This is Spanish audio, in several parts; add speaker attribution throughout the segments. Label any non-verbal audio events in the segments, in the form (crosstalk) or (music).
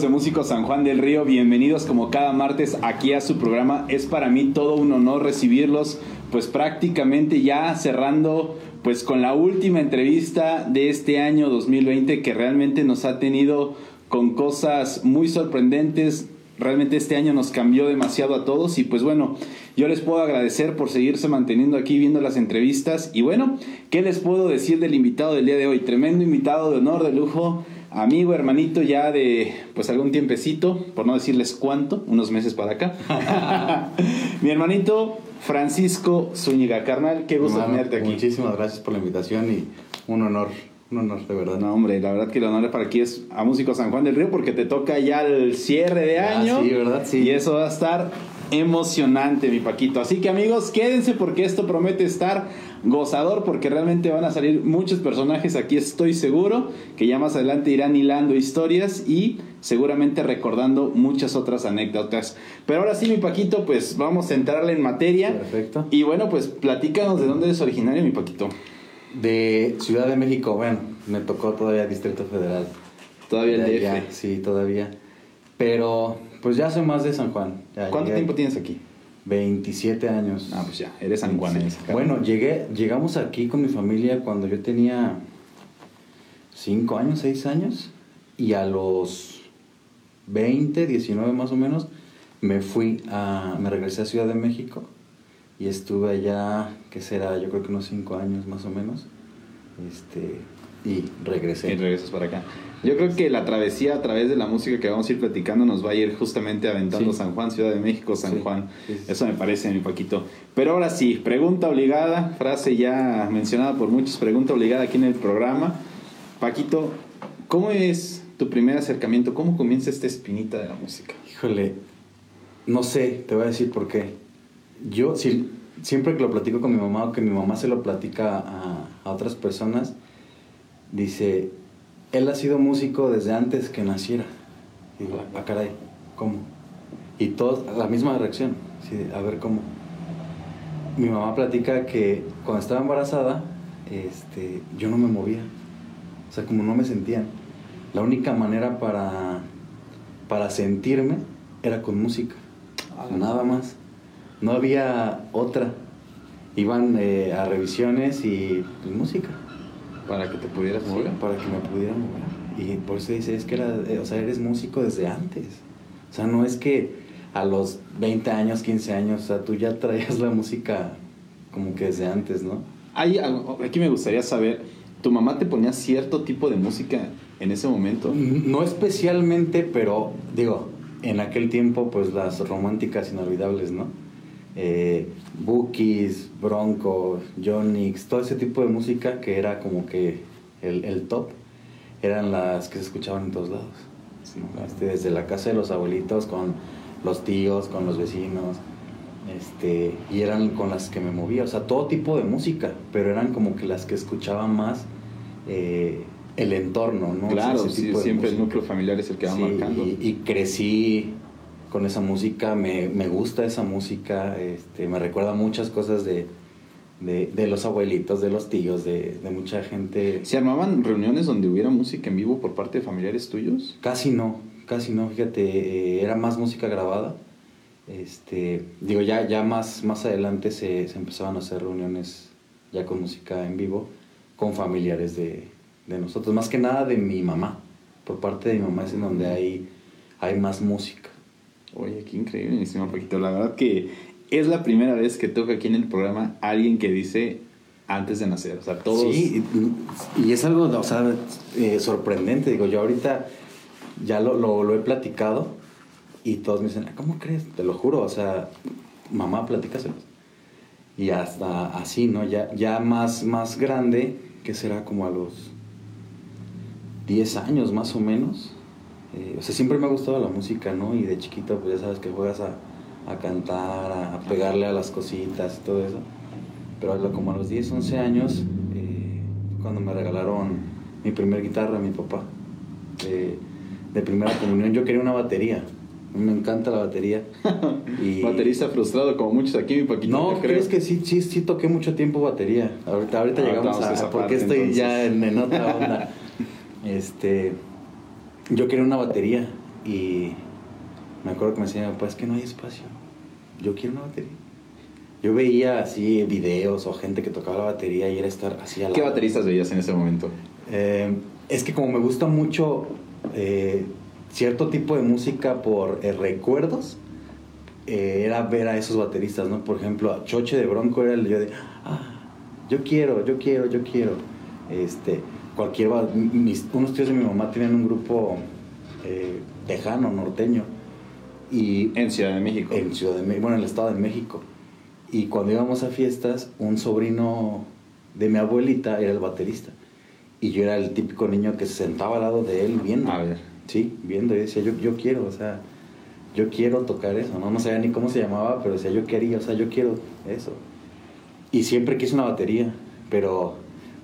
Speaker 1: De Músicos San Juan del Río, bienvenidos como cada martes aquí a su programa. Es para mí todo un honor recibirlos, pues prácticamente ya cerrando pues con la última entrevista de este año 2020 que realmente nos ha tenido con cosas muy sorprendentes. Realmente este año nos cambió demasiado a todos y pues bueno, yo les puedo agradecer por seguirse manteniendo aquí viendo las entrevistas y bueno, ¿qué les puedo decir del invitado del día de hoy? Tremendo invitado de honor, de lujo amigo, hermanito ya de pues algún tiempecito, por no decirles cuánto, unos meses para acá. (laughs) Mi hermanito Francisco Zúñiga, carnal, qué gusto tenerte aquí.
Speaker 2: Muchísimas gracias por la invitación y un honor, un honor de verdad.
Speaker 1: No, hombre, la verdad que el honor para aquí es a Músico San Juan del Río porque te toca ya el cierre de año.
Speaker 2: Sí, ¿verdad? Sí.
Speaker 1: Y eso va a estar emocionante, mi Paquito. Así que amigos, quédense porque esto promete estar gozador porque realmente van a salir muchos personajes. Aquí estoy seguro que ya más adelante irán hilando historias y seguramente recordando muchas otras anécdotas. Pero ahora sí, mi Paquito, pues vamos a entrarle en materia.
Speaker 2: Perfecto.
Speaker 1: Y bueno, pues platícanos de dónde eres originario, mi Paquito.
Speaker 2: De Ciudad de México, bueno, me tocó todavía Distrito Federal.
Speaker 1: Todavía el DF.
Speaker 2: sí, todavía. Pero pues ya soy más de San Juan.
Speaker 1: ¿Cuánto tiempo tienes aquí?
Speaker 2: 27 años.
Speaker 1: Ah, pues ya, eres sanjuanense.
Speaker 2: Bueno, llegué, llegamos aquí con mi familia cuando yo tenía 5 años, 6 años. Y a los 20, 19 más o menos, me fui a, me regresé a Ciudad de México. Y estuve allá, ¿qué será? Yo creo que unos 5 años más o menos. Este, y regresé.
Speaker 1: Y regresas para acá. Yo creo que la travesía a través de la música que vamos a ir platicando nos va a ir justamente aventando San Juan, Ciudad de México, San Juan. Eso me parece, mi Paquito. Pero ahora sí, pregunta obligada, frase ya mencionada por muchos, pregunta obligada aquí en el programa. Paquito, ¿cómo es tu primer acercamiento? ¿Cómo comienza esta espinita de la música?
Speaker 2: Híjole, no sé, te voy a decir por qué. Yo si, siempre que lo platico con mi mamá o que mi mamá se lo platica a, a otras personas, dice, él ha sido músico desde antes que naciera. Y digo, ah, caray, ¿cómo? Y todos, la misma reacción, a ver cómo. Mi mamá platica que cuando estaba embarazada, este, yo no me movía. O sea, como no me sentían. La única manera para, para sentirme era con música. Ah. Nada más. No había otra. Iban eh, a revisiones y pues, música.
Speaker 1: Para que te pudieras mover.
Speaker 2: para que me pudiera mover. Y por eso dice, es que era, eh, o sea, eres músico desde antes. O sea, no es que a los 20 años, 15 años, o sea, tú ya traías la música como que desde antes, ¿no?
Speaker 1: Hay, aquí me gustaría saber, ¿tu mamá te ponía cierto tipo de música en ese momento?
Speaker 2: No especialmente, pero digo, en aquel tiempo, pues las románticas inolvidables, ¿no? Eh, Bookies, Bronco, Jonix, todo ese tipo de música que era como que el, top, eran las que se escuchaban en todos lados. Este, desde la casa de los abuelitos, con los tíos, con los vecinos, este, y eran con las que me movía, o sea, todo tipo de música, pero eran como que las que escuchaba más eh, el entorno, ¿no?
Speaker 1: Claro, siempre el núcleo familiar es el que va marcando.
Speaker 2: y crecí con esa música, me, me, gusta esa música, este, me recuerda muchas cosas de, de, de los abuelitos, de los tíos, de, de, mucha gente.
Speaker 1: ¿Se armaban reuniones donde hubiera música en vivo por parte de familiares tuyos?
Speaker 2: Casi no, casi no, fíjate, eh, era más música grabada. Este, digo, ya, ya más, más adelante se, se empezaban a hacer reuniones ya con música en vivo con familiares de, de nosotros, más que nada de mi mamá. Por parte de mi mamá es en donde hay, hay más música.
Speaker 1: Oye, qué increíble, mi Paquito. La verdad que es la primera vez que toca aquí en el programa alguien que dice antes de nacer. O sea, todos.
Speaker 2: Sí, y, es algo, o sea, eh, sorprendente. Digo, yo ahorita ya lo, lo, he platicado y todos me dicen, ¿cómo crees? Te lo juro, o sea, mamá, platícaselo. Y hasta así, ¿no? Ya, ya más, más grande, que será como a los 10 años más o menos eh, o sea, siempre me ha gustado la música, ¿no? Y de chiquito, pues ya sabes que juegas a, a cantar, a, pegarle a las cositas y todo eso. Pero como a los 10, 11 años, eh, cuando me regalaron mi primer guitarra, mi papá, de, primera comunión, yo quería una batería. Me encanta la batería. (laughs)
Speaker 1: Y... Baterista frustrado como muchos aquí, mi Paquito.
Speaker 2: No, crees que sí, sí, sí toqué mucho tiempo batería. Ahorita, ahorita llegamos a, porque estoy ya en, en, otra (laughs) onda. este, yo quería una batería y me acuerdo que me decía, pues es que no hay espacio. Yo quiero una batería. Yo veía así videos o gente que tocaba la batería y era estar así
Speaker 1: al ¿Qué bateristas veías en ese momento?
Speaker 2: Eh, es que como me gusta mucho eh, cierto tipo de música por eh, recuerdos, era ver a esos bateristas, ¿no? Por ejemplo, Choche de Bronco era el yo de, ah, yo quiero, yo quiero, yo quiero. Este, cualquier, mis, unos tíos de mi mamá tienen un grupo tejano, norteño. Y
Speaker 1: en Ciudad de México.
Speaker 2: En Ciudad de México, bueno, en el Estado de México. Y cuando íbamos a fiestas, un sobrino de mi abuelita era el baterista. Y yo era el típico niño que se sentaba al lado de él viendo.
Speaker 1: A ver.
Speaker 2: Sí, viendo y decía, yo, yo quiero, o sea, yo quiero tocar eso, ¿no? No sabía ni cómo se llamaba, pero decía, yo quería, o sea, yo quiero eso. Y siempre quise una batería, pero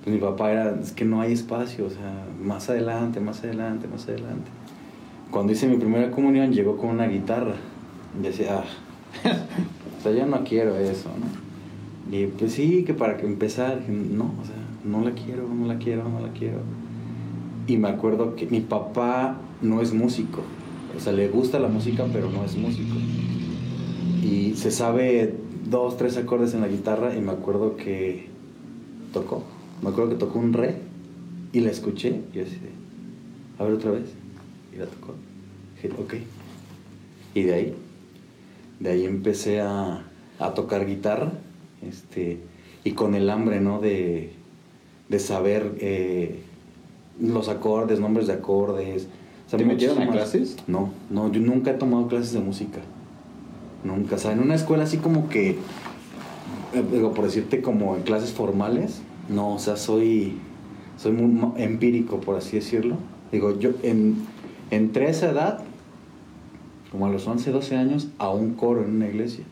Speaker 2: pues mi papá era, es que no hay espacio, o sea, más adelante, más adelante, más adelante. Cuando hice mi primera comunión llegó con una guitarra. Y decía, ah, (laughs) o sea, yo no quiero eso, ¿no? Y pues sí, que para que empezar, no, o sea, no la quiero, no la quiero, no la quiero. Y me acuerdo que mi papá no es músico, o sea, le gusta la música, pero no es músico. Y se sabe dos, tres acordes en la guitarra y me acuerdo que tocó, me acuerdo que tocó un re y la escuché y así, a ver otra vez, y la tocó. Dije, ok. Y de ahí, de ahí empecé a, a tocar guitarra, este, y con el hambre, ¿no? De, de saber eh, los acordes, nombres de acordes.
Speaker 1: ¿Te metieron a clases?
Speaker 2: No, no, yo nunca he tomado clases de música. Nunca. O sea, en una escuela así como que, eh, digo, por decirte, como en clases formales, no, o sea, soy, soy muy empírico, por así decirlo. Digo, yo en, entré a esa edad, como a los 11, 12 años, a un coro en una iglesia.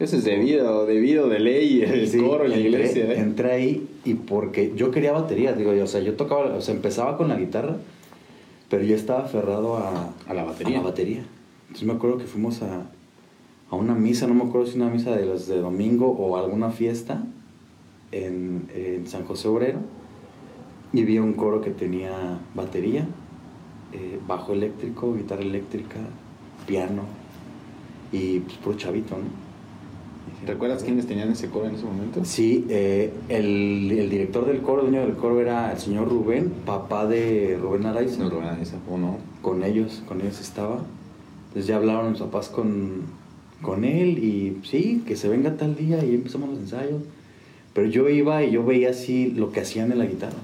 Speaker 1: Eso es debido, debido de ley, el coro en la iglesia.
Speaker 2: ¿eh? Entré ahí y porque yo quería batería, digo yo, o sea, yo tocaba, o sea, empezaba con la guitarra, pero yo estaba aferrado a,
Speaker 1: a la batería.
Speaker 2: A la batería. Entonces me acuerdo que fuimos a, a una misa, no me acuerdo si una misa de las de domingo o alguna fiesta en, en San José Obrero, y vi un coro que tenía batería, eh, bajo eléctrico, guitarra eléctrica, piano y pues puro chavito, ¿no?
Speaker 1: ¿Recuerdas quiénes tenían ese coro en ese momento?
Speaker 2: Sí, eh, el, el, director del coro, el dueño del coro era el señor Rubén, papá de Rubén Araiza.
Speaker 1: No, Rubén Araiza, ¿o no?
Speaker 2: Con ellos, con ellos estaba. Entonces ya hablaron mis papás con, con él y sí, que se venga tal día y empezamos los ensayos. Pero yo iba y yo veía así lo que hacían en la guitarra.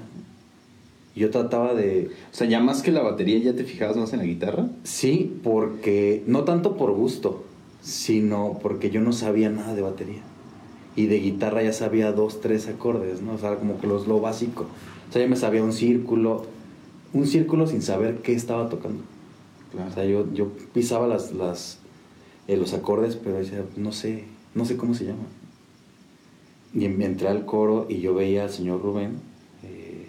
Speaker 2: Yo trataba de...
Speaker 1: O sea, ya más que la batería, ¿ya te fijabas más en la guitarra?
Speaker 2: Sí, porque no tanto por gusto, sino porque yo no sabía nada de batería. Y de guitarra ya sabía dos, tres acordes, ¿no? O sea, como que los, lo básico. O sea, yo me sabía un círculo, un círculo sin saber qué estaba tocando. O sea, yo, yo pisaba las, las, eh, los acordes, pero decía, no sé, no sé cómo se llama. Y entré al coro y yo veía al señor Rubén eh,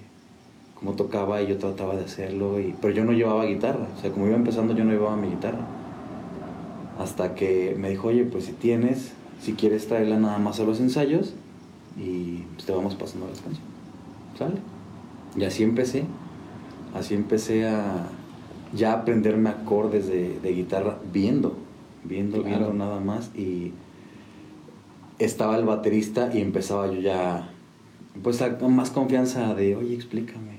Speaker 2: cómo tocaba y yo trataba de hacerlo, y, pero yo no llevaba guitarra. O sea, como iba empezando, yo no llevaba mi guitarra. Hasta que me dijo, oye, pues si tienes, si quieres traerla nada más a los ensayos y pues, te vamos pasando las canciones. ¿Sale? Y así empecé. Así empecé a ya aprenderme acordes de, guitarra viendo, viendo, viendo nada más. Y estaba el baterista y empezaba yo ya, pues con más confianza de, oye, explícame,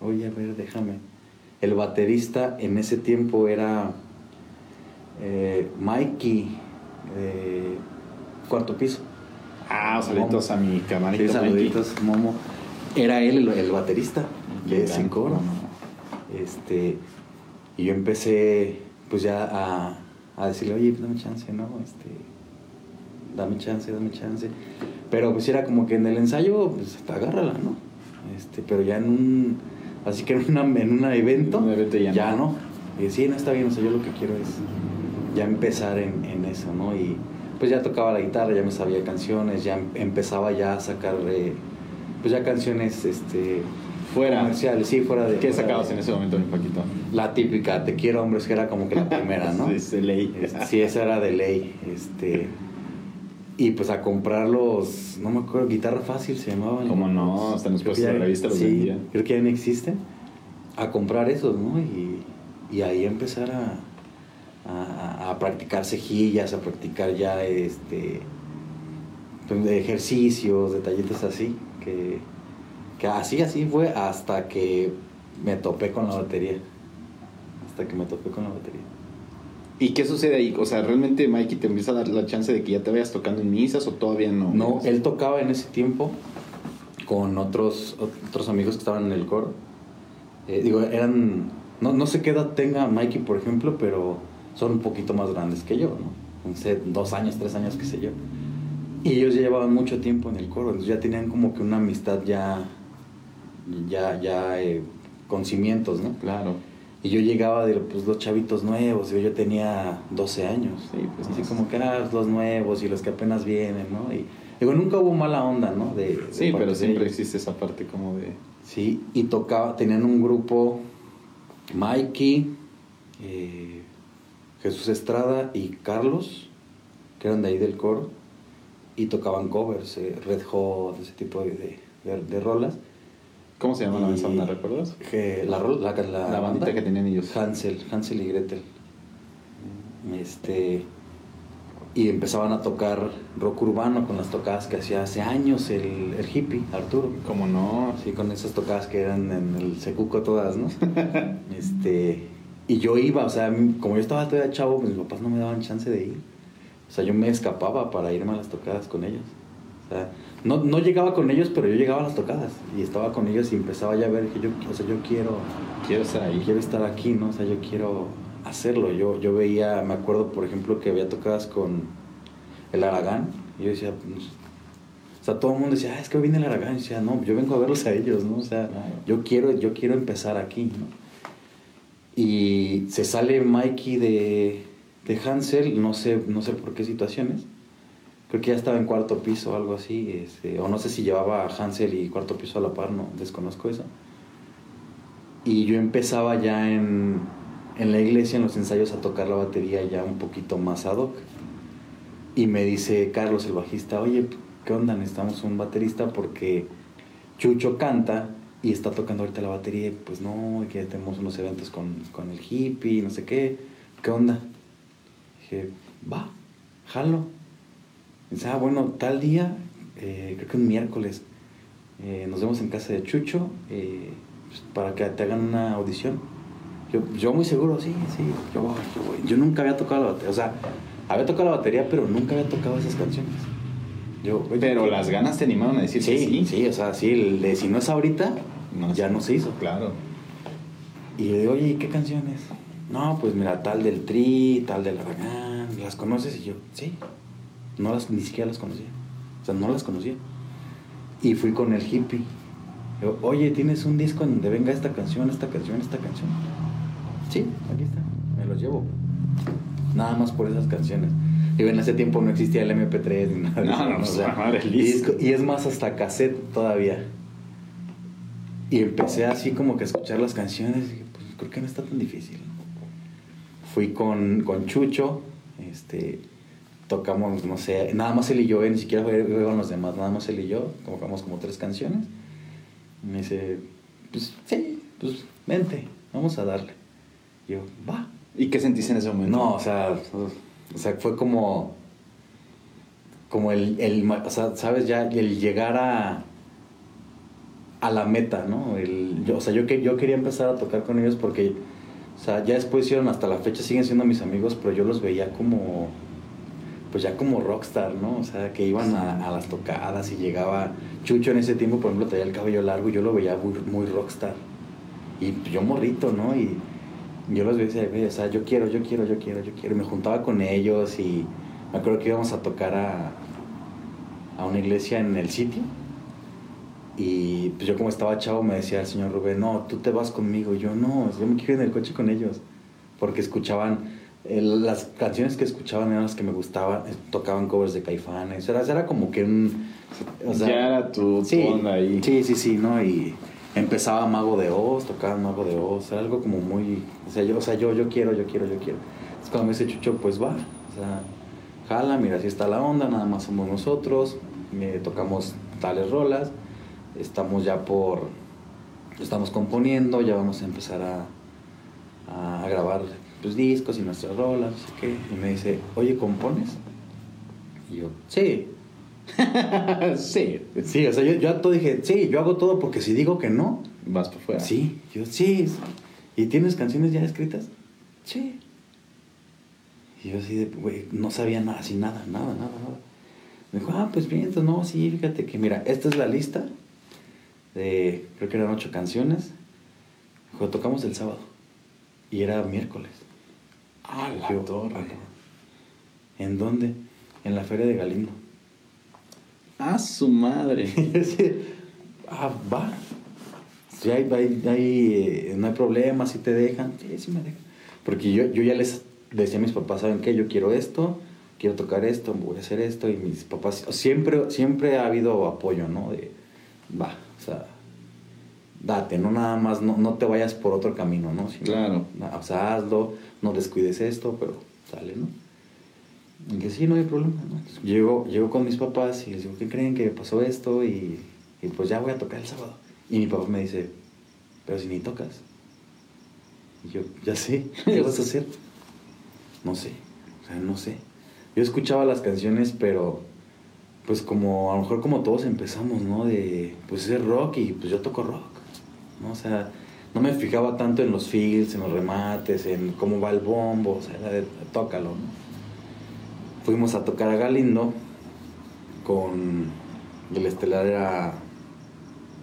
Speaker 2: oye, a ver, déjame. El baterista en ese tiempo era eh, Mikey, eh, cuarto piso.
Speaker 1: Ah, saluditos a mi camarita.
Speaker 2: saluditos, Momo. Era él el, baterista de ese coro. Este, y yo empecé pues ya a, a decirle, oye, dame chance, ¿no? Este, dame chance, dame chance. Pero pues era como que en el ensayo, pues agárrala, ¿no? Este, pero ya en un, así que en, una, en un evento, ya, no. Y sí, no está bien, o sea, yo lo que quiero es ya empezar en, en, eso, ¿no? Y pues ya tocaba la guitarra, ya me sabía canciones, ya empezaba ya a sacar, pues ya canciones, este...
Speaker 1: Fuera.
Speaker 2: Comerciales, sí, fuera de...
Speaker 1: ¿Qué sacabas en ese momento, mi Paquito?
Speaker 2: La típica, Te quiero hombres, que era como que la (laughs) primera, ¿no?
Speaker 1: sí, de ley.
Speaker 2: Sí, esa era de ley, este... Y pues a comprarlos, no me acuerdo, guitarra fácil se llamaban.
Speaker 1: ¿Cómo no? Hasta nos puestos de revista los
Speaker 2: sí, Creo que ya no existen. A comprar esos, ¿no? Y y ahí empezar a, a, a practicar cejillas, a practicar ya este pues, ejercicios, detallitos así, que, que así, así fue hasta que me topé con la batería. Hasta que me topé con la batería.
Speaker 1: ¿Y qué sucede ahí? O sea, ¿realmente Mikey te empieza a dar la chance de que ya te vayas tocando en misas o todavía no?
Speaker 2: No, él tocaba en ese tiempo con otros, otros amigos que estaban en el coro. Eh, digo, eran... No, no sé qué edad tenga Mikey, por ejemplo, pero son un poquito más grandes que yo, ¿no? No sé, dos años, tres años, qué sé yo. Y ellos ya llevaban mucho tiempo en el coro, entonces ya tenían como que una amistad ya, ya, ya eh, con cimientos, ¿no?
Speaker 1: Claro.
Speaker 2: Y yo llegaba de pues, los chavitos nuevos, yo, yo tenía 12 años.
Speaker 1: Sí, pues
Speaker 2: Así como que eran los nuevos y los que apenas vienen, ¿no? Y digo, nunca hubo mala onda, ¿no? De, de
Speaker 1: Sí, pero siempre existe esa parte como de...
Speaker 2: Sí, y tocaba, tenían un grupo, Mikey, eh, Jesús Estrada y Carlos, que eran de ahí del coro, y tocaban covers, eh, Red Hot, ese tipo de, de- de rolas.
Speaker 1: ¿Cómo se llama la banda, recuerdas?
Speaker 2: Que la, la, la,
Speaker 1: La bandita
Speaker 2: banda,
Speaker 1: que tenían ellos.
Speaker 2: Hansel, Hansel y Gretel. Este, y empezaban a tocar rock urbano con las tocadas que hacía hace años el, el hippie, Arturo.
Speaker 1: ¿Cómo no?
Speaker 2: Sí, con esas tocadas que eran en el secuco todas, ¿no? (laughs) este, y yo iba, o sea, como yo estaba todavía chavo, mis papás no me daban chance de ir. O sea, yo me escapaba para irme a las tocadas con ellos. O sea, no, no llegaba con ellos, pero yo llegaba a las tocadas. Y estaba con ellos y empezaba ya a ver que yo, o sea, yo quiero,
Speaker 1: Quiero estar ahí.
Speaker 2: quiero estar aquí, ¿no? O sea, yo quiero hacerlo. Yo, yo veía, me acuerdo, por ejemplo, que había tocadas con el Aragán. Y yo decía, pues, o sea, todo el mundo decía, ah, es que viene el Aragán. Y yo decía, no, yo vengo a verlos a ellos, ¿no? O sea,
Speaker 1: Claro.
Speaker 2: yo quiero, yo quiero empezar aquí, ¿no? Y se sale Mikey de, de Hansel, no sé, no sé por qué situaciones. Creo que ya estaba en cuarto piso o algo así, este, o no sé si llevaba a Hansel y cuarto piso a la par, no, desconozco eso. Y yo empezaba ya en, en la iglesia, en los ensayos, a tocar la batería ya un poquito más ad hoc. Y me dice Carlos, el bajista, oye, ¿qué onda? Necesitamos un baterista porque Chucho canta y está tocando ahorita la batería. y, Pues no, que tenemos unos eventos con, con el hippie, no sé qué. ¿Qué onda? Dije, va, jalo. Dice, ah, bueno, tal día, eh, creo que un miércoles, eh, nos vemos en casa de Chucho eh, pues, para que te hagan una audición. Yo, yo muy seguro, sí, sí, yo voy, yo voy. Yo nunca había tocado la batería, o sea, había tocado la batería, pero nunca había tocado esas canciones. Yo, oye,
Speaker 1: Pero
Speaker 2: ¿qué?
Speaker 1: las ganas te animaron a decir
Speaker 2: Sí,
Speaker 1: que
Speaker 2: sí,
Speaker 1: sí.
Speaker 2: o sea, sí, el de si no es ahorita,
Speaker 1: No,
Speaker 2: ya no se hizo.
Speaker 1: Claro.
Speaker 2: Y le digo, oye, ¿y qué canciones? No, pues mira, tal del Tri, tal del Aragán, ¿las conoces? Y yo, sí, no las, ni siquiera las conocía. O sea, no las conocía. Y fui con el hippie. Oye, ¿tienes un disco en donde venga esta canción, esta canción, esta canción? Sí, aquí está, me los llevo. Nada más por esas canciones. Digo, en ese tiempo no existía el MP3 ni nada.
Speaker 1: No, no,
Speaker 2: O sea,
Speaker 1: madre,
Speaker 2: y, disco- y es más, hasta cassette todavía. Y empecé así como que a escuchar las canciones y dije, pues creo que no está tan difícil. Fui con, con Chucho, este, tocamos, no sé, nada más él y yo, eh, ni siquiera fue con los demás, nada más él y yo, tocamos como tres canciones. Y me dice, pues sí, pues vente, vamos a darle. Y yo, va.
Speaker 1: ¿Y qué sentiste en ese momento?
Speaker 2: No, o sea, o sea, fue como, como el, el, o sea, sabes ya, el llegar a, a la meta, ¿no? El, yo, o sea, yo, yo quería empezar a tocar con ellos porque, o sea, ya después hicieron, hasta la fecha siguen siendo mis amigos, pero yo los veía como, pues ya como rockstar, ¿no? O sea, que iban a, a las tocadas y llegaba, Chucho en ese tiempo, por ejemplo, traía el cabello largo y yo lo veía muy, muy rockstar. Y yo morrito, ¿no? Y yo los veía y decía, "Güey, o sea, yo quiero, yo quiero, yo quiero, yo quiero. Y me juntaba con ellos y me acuerdo que íbamos a tocar a, a una iglesia en el sitio. Y pues yo como estaba chavo me decía el señor Rubén, no, tú te vas conmigo. Y yo no, yo me quiero en el coche con ellos. Porque escuchaban, las canciones que escuchaban eran las que me gustaban, eh, tocaban covers de caifanes. Era, era como que un... o sea,
Speaker 1: ya era tu,
Speaker 2: Sí,
Speaker 1: onda ahí.
Speaker 2: sí, sí, sí, ¿no? Y empezaba Mago de Oz, tocaba Mago de Oz, era algo como muy... O sea, yo, o sea, yo, yo quiero, yo quiero, yo quiero. Entonces cuando me dice Chucho, pues va, o sea, jala, mira, así está la onda, nada más somos nosotros, tocamos tales rolas, estamos ya por... Estamos componiendo, ya vamos a empezar a, a grabar pues, discos y nuestras rolas, no sé qué. Y me dice, oye, ¿compones? Y yo, sí. (laughs)
Speaker 1: sí.
Speaker 2: Sí, o sea, yo, yo todo dije, sí, yo hago todo porque si digo que no,
Speaker 1: Vas por fuera.
Speaker 2: sí, yo sí. ¿Y tienes canciones ya escritas? Sí. Y yo así de, güey, no sabía nada, así nada, nada, nada, nada. Me dijo, ah, pues bien, entonces no, sí, fíjate que mira, esta es la lista de, creo que eran ocho canciones. Dijo, tocamos el sábado. Y era miércoles.
Speaker 1: Ah, la
Speaker 2: Yo,
Speaker 1: torre.
Speaker 2: "Ah, ¿En dónde? En la feria de Galindo.
Speaker 1: Ah, su madre. (laughs)
Speaker 2: Ah, va. Sí, hay, hay- hay, eh, no hay problema, si te dejan. Sí, sí me dejan. Porque yo, yo ya les decía a mis papás, ¿saben qué? Yo quiero esto, quiero tocar esto, voy a hacer esto. Y mis papás, siempre, siempre ha habido apoyo, ¿no? De, va, o sea, date, no nada más, no, no te vayas por otro camino, ¿no? Sino,
Speaker 1: Claro.
Speaker 2: O sea, hazlo, no descuides esto, pero sale, ¿no? Y que sí, no hay problema. ¿no? Llego, llego con mis papás y les digo, ¿qué creen que pasó esto? Y, y pues ya voy a tocar el sábado. Y mi papá me dice, pero si ni tocas. Y yo, ya sé, (laughs) ¿qué vas a hacer? No sé, o sea, no sé. Yo escuchaba las canciones, pero pues como a lo mejor como todos empezamos, ¿no? De pues es rock y pues yo toco rock, ¿no? O sea, no me fijaba tanto en los feels, en los remates, en cómo va el bombo, o sea, era de tócalo, ¿no? Fuimos a tocar a Galindo con el estelar era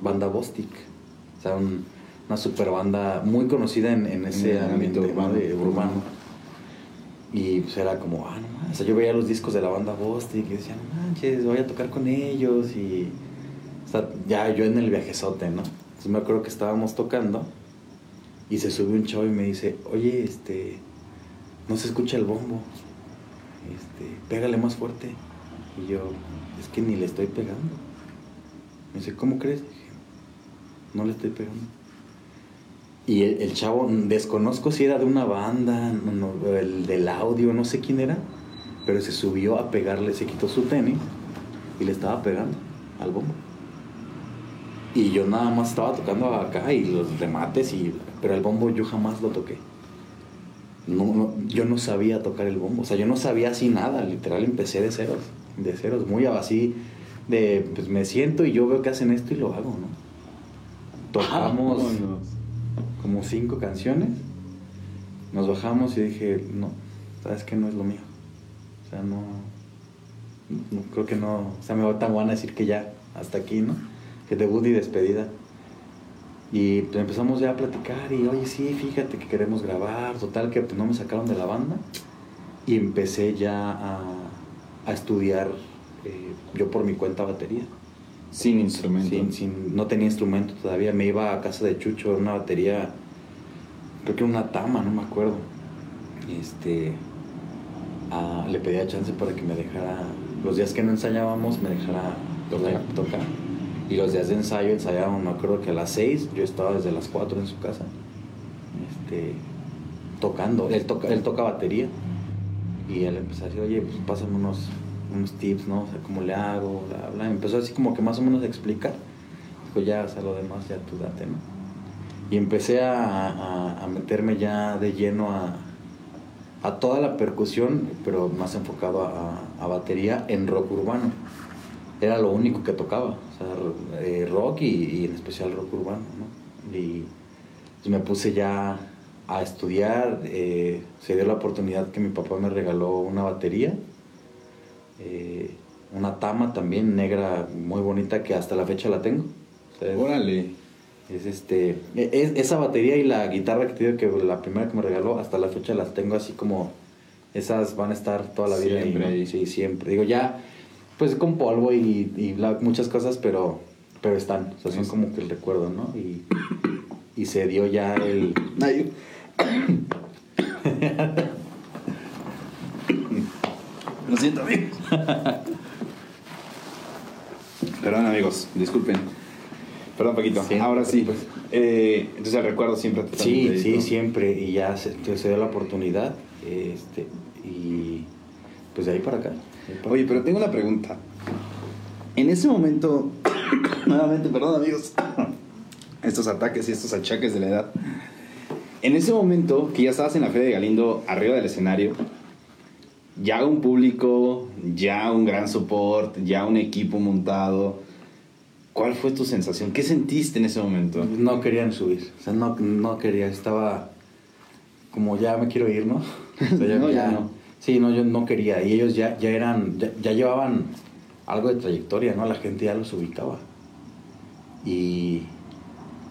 Speaker 2: banda Bostic, o sea, un- una super banda muy conocida en, en ese
Speaker 1: En ámbito
Speaker 2: ¿no?
Speaker 1: urbano.
Speaker 2: de urbano. Y pues era como, ah, no manches. O sea, yo veía los discos de la banda Bostic y decía, no manches, voy a tocar con ellos. Y, o sea, ya yo en el viajezote, ¿no? Entonces me acuerdo que estábamos tocando y se sube un chavo y me dice, oye, este, no se escucha el bombo. Este, pégale más fuerte. Y yo, es que ni le estoy pegando. Me dice, ¿cómo crees? No le estoy pegando. Y el, chavo, desconozco si era de una banda, el del audio, no sé quién era, pero se subió a pegarle, se quitó su tenis y le estaba pegando al bombo. Y yo nada más estaba tocando acá y los remates, y, pero el bombo yo jamás lo toqué. No, no, yo no sabía tocar el bombo, o sea, yo no sabía así nada, literal empecé de ceros, de ceros, muy así, de, pues me siento y yo veo que hacen esto y lo hago, ¿no? Tocamos
Speaker 1: Vámonos.
Speaker 2: como cinco canciones. Nos bajamos y dije, no, sabes que no es lo mío. O sea, no, no creo que no, o sea, me va tan buena decir que ya, hasta aquí, ¿no? Que debut y despedida. Y pues empezamos ya a platicar y, oye, sí, fíjate que queremos grabar, total, que pues no me sacaron de la banda. Y empecé ya a, a estudiar eh, yo por mi cuenta batería.
Speaker 1: Sin instrumento.
Speaker 2: Sin, sin- no tenía instrumento todavía. Me iba a casa de Chucho, una batería, creo que una tama, no me acuerdo. Este, ah, le pedía chance para que me dejara, los días que no ensayábamos, me dejara tocar. tocar. Y los días de ensayo ensayábamos, me acuerdo que a las 6, yo estaba desde las 4 en su casa, este, tocando. Él toca, él toca batería. Y él empezó a decir, oye, pues pásame unos, unos tips, ¿no? O sea, cómo le hago, bla. Empezó así como que más o menos a explicar. Dijo, ya, o sea, lo demás ya tú date, ¿no? Y empecé a, a- a meterme ya de lleno a, a toda la percusión, pero más enfocado a, a batería en rock urbano. Era lo único que tocaba, o sea, eh, rock y, y en especial rock urbano, ¿no? Y me puse ya a estudiar, eh, se dio la oportunidad que mi papá me regaló una batería, eh, una tama también negra muy bonita que hasta la fecha la tengo. O sea, es-
Speaker 1: Órale.
Speaker 2: es este, e- es- esa batería y la guitarra que te digo que la primera que me regaló, hasta la fecha las tengo así como, esas van a estar toda la vida ahí,
Speaker 1: Siempre
Speaker 2: ¿no?
Speaker 1: ahí.
Speaker 2: Sí, siempre. Digo, ya, pues con polvo y, y bla- muchas cosas, pero, pero están, o sea, son como que el recuerdo, ¿no? Y, y se dio ya el...
Speaker 1: Ay. (coughs) Lo siento, amigos. Perdón, amigos, disculpen. Perdón, Paquito.
Speaker 2: Sí,
Speaker 1: Ahora sí.
Speaker 2: pues.
Speaker 1: Eh, entonces el recuerdo siempre
Speaker 2: Sí, sí, siempre, y ya se, se dio la oportunidad, este, y pues de ahí para acá.
Speaker 1: Oye, pero tengo una pregunta. En ese momento, (coughs) nuevamente, perdón amigos, (coughs) estos ataques y estos achaques de la edad. En ese momento que ya estabas en la Feria de Galindo, arriba del escenario, ya un público, ya un gran support, ya un equipo montado. ¿Cuál fue tu sensación? ¿Qué sentiste en ese momento?
Speaker 2: No querían subir, o sea, no, no quería, estaba como ya me quiero ir, ¿no? (laughs) O sea, ya-
Speaker 1: No, ya
Speaker 2: ya-
Speaker 1: no.
Speaker 2: Sí, no, yo no quería, y ellos ya, ya eran, ya, ya llevaban algo de trayectoria, ¿no? La gente ya los ubicaba. Y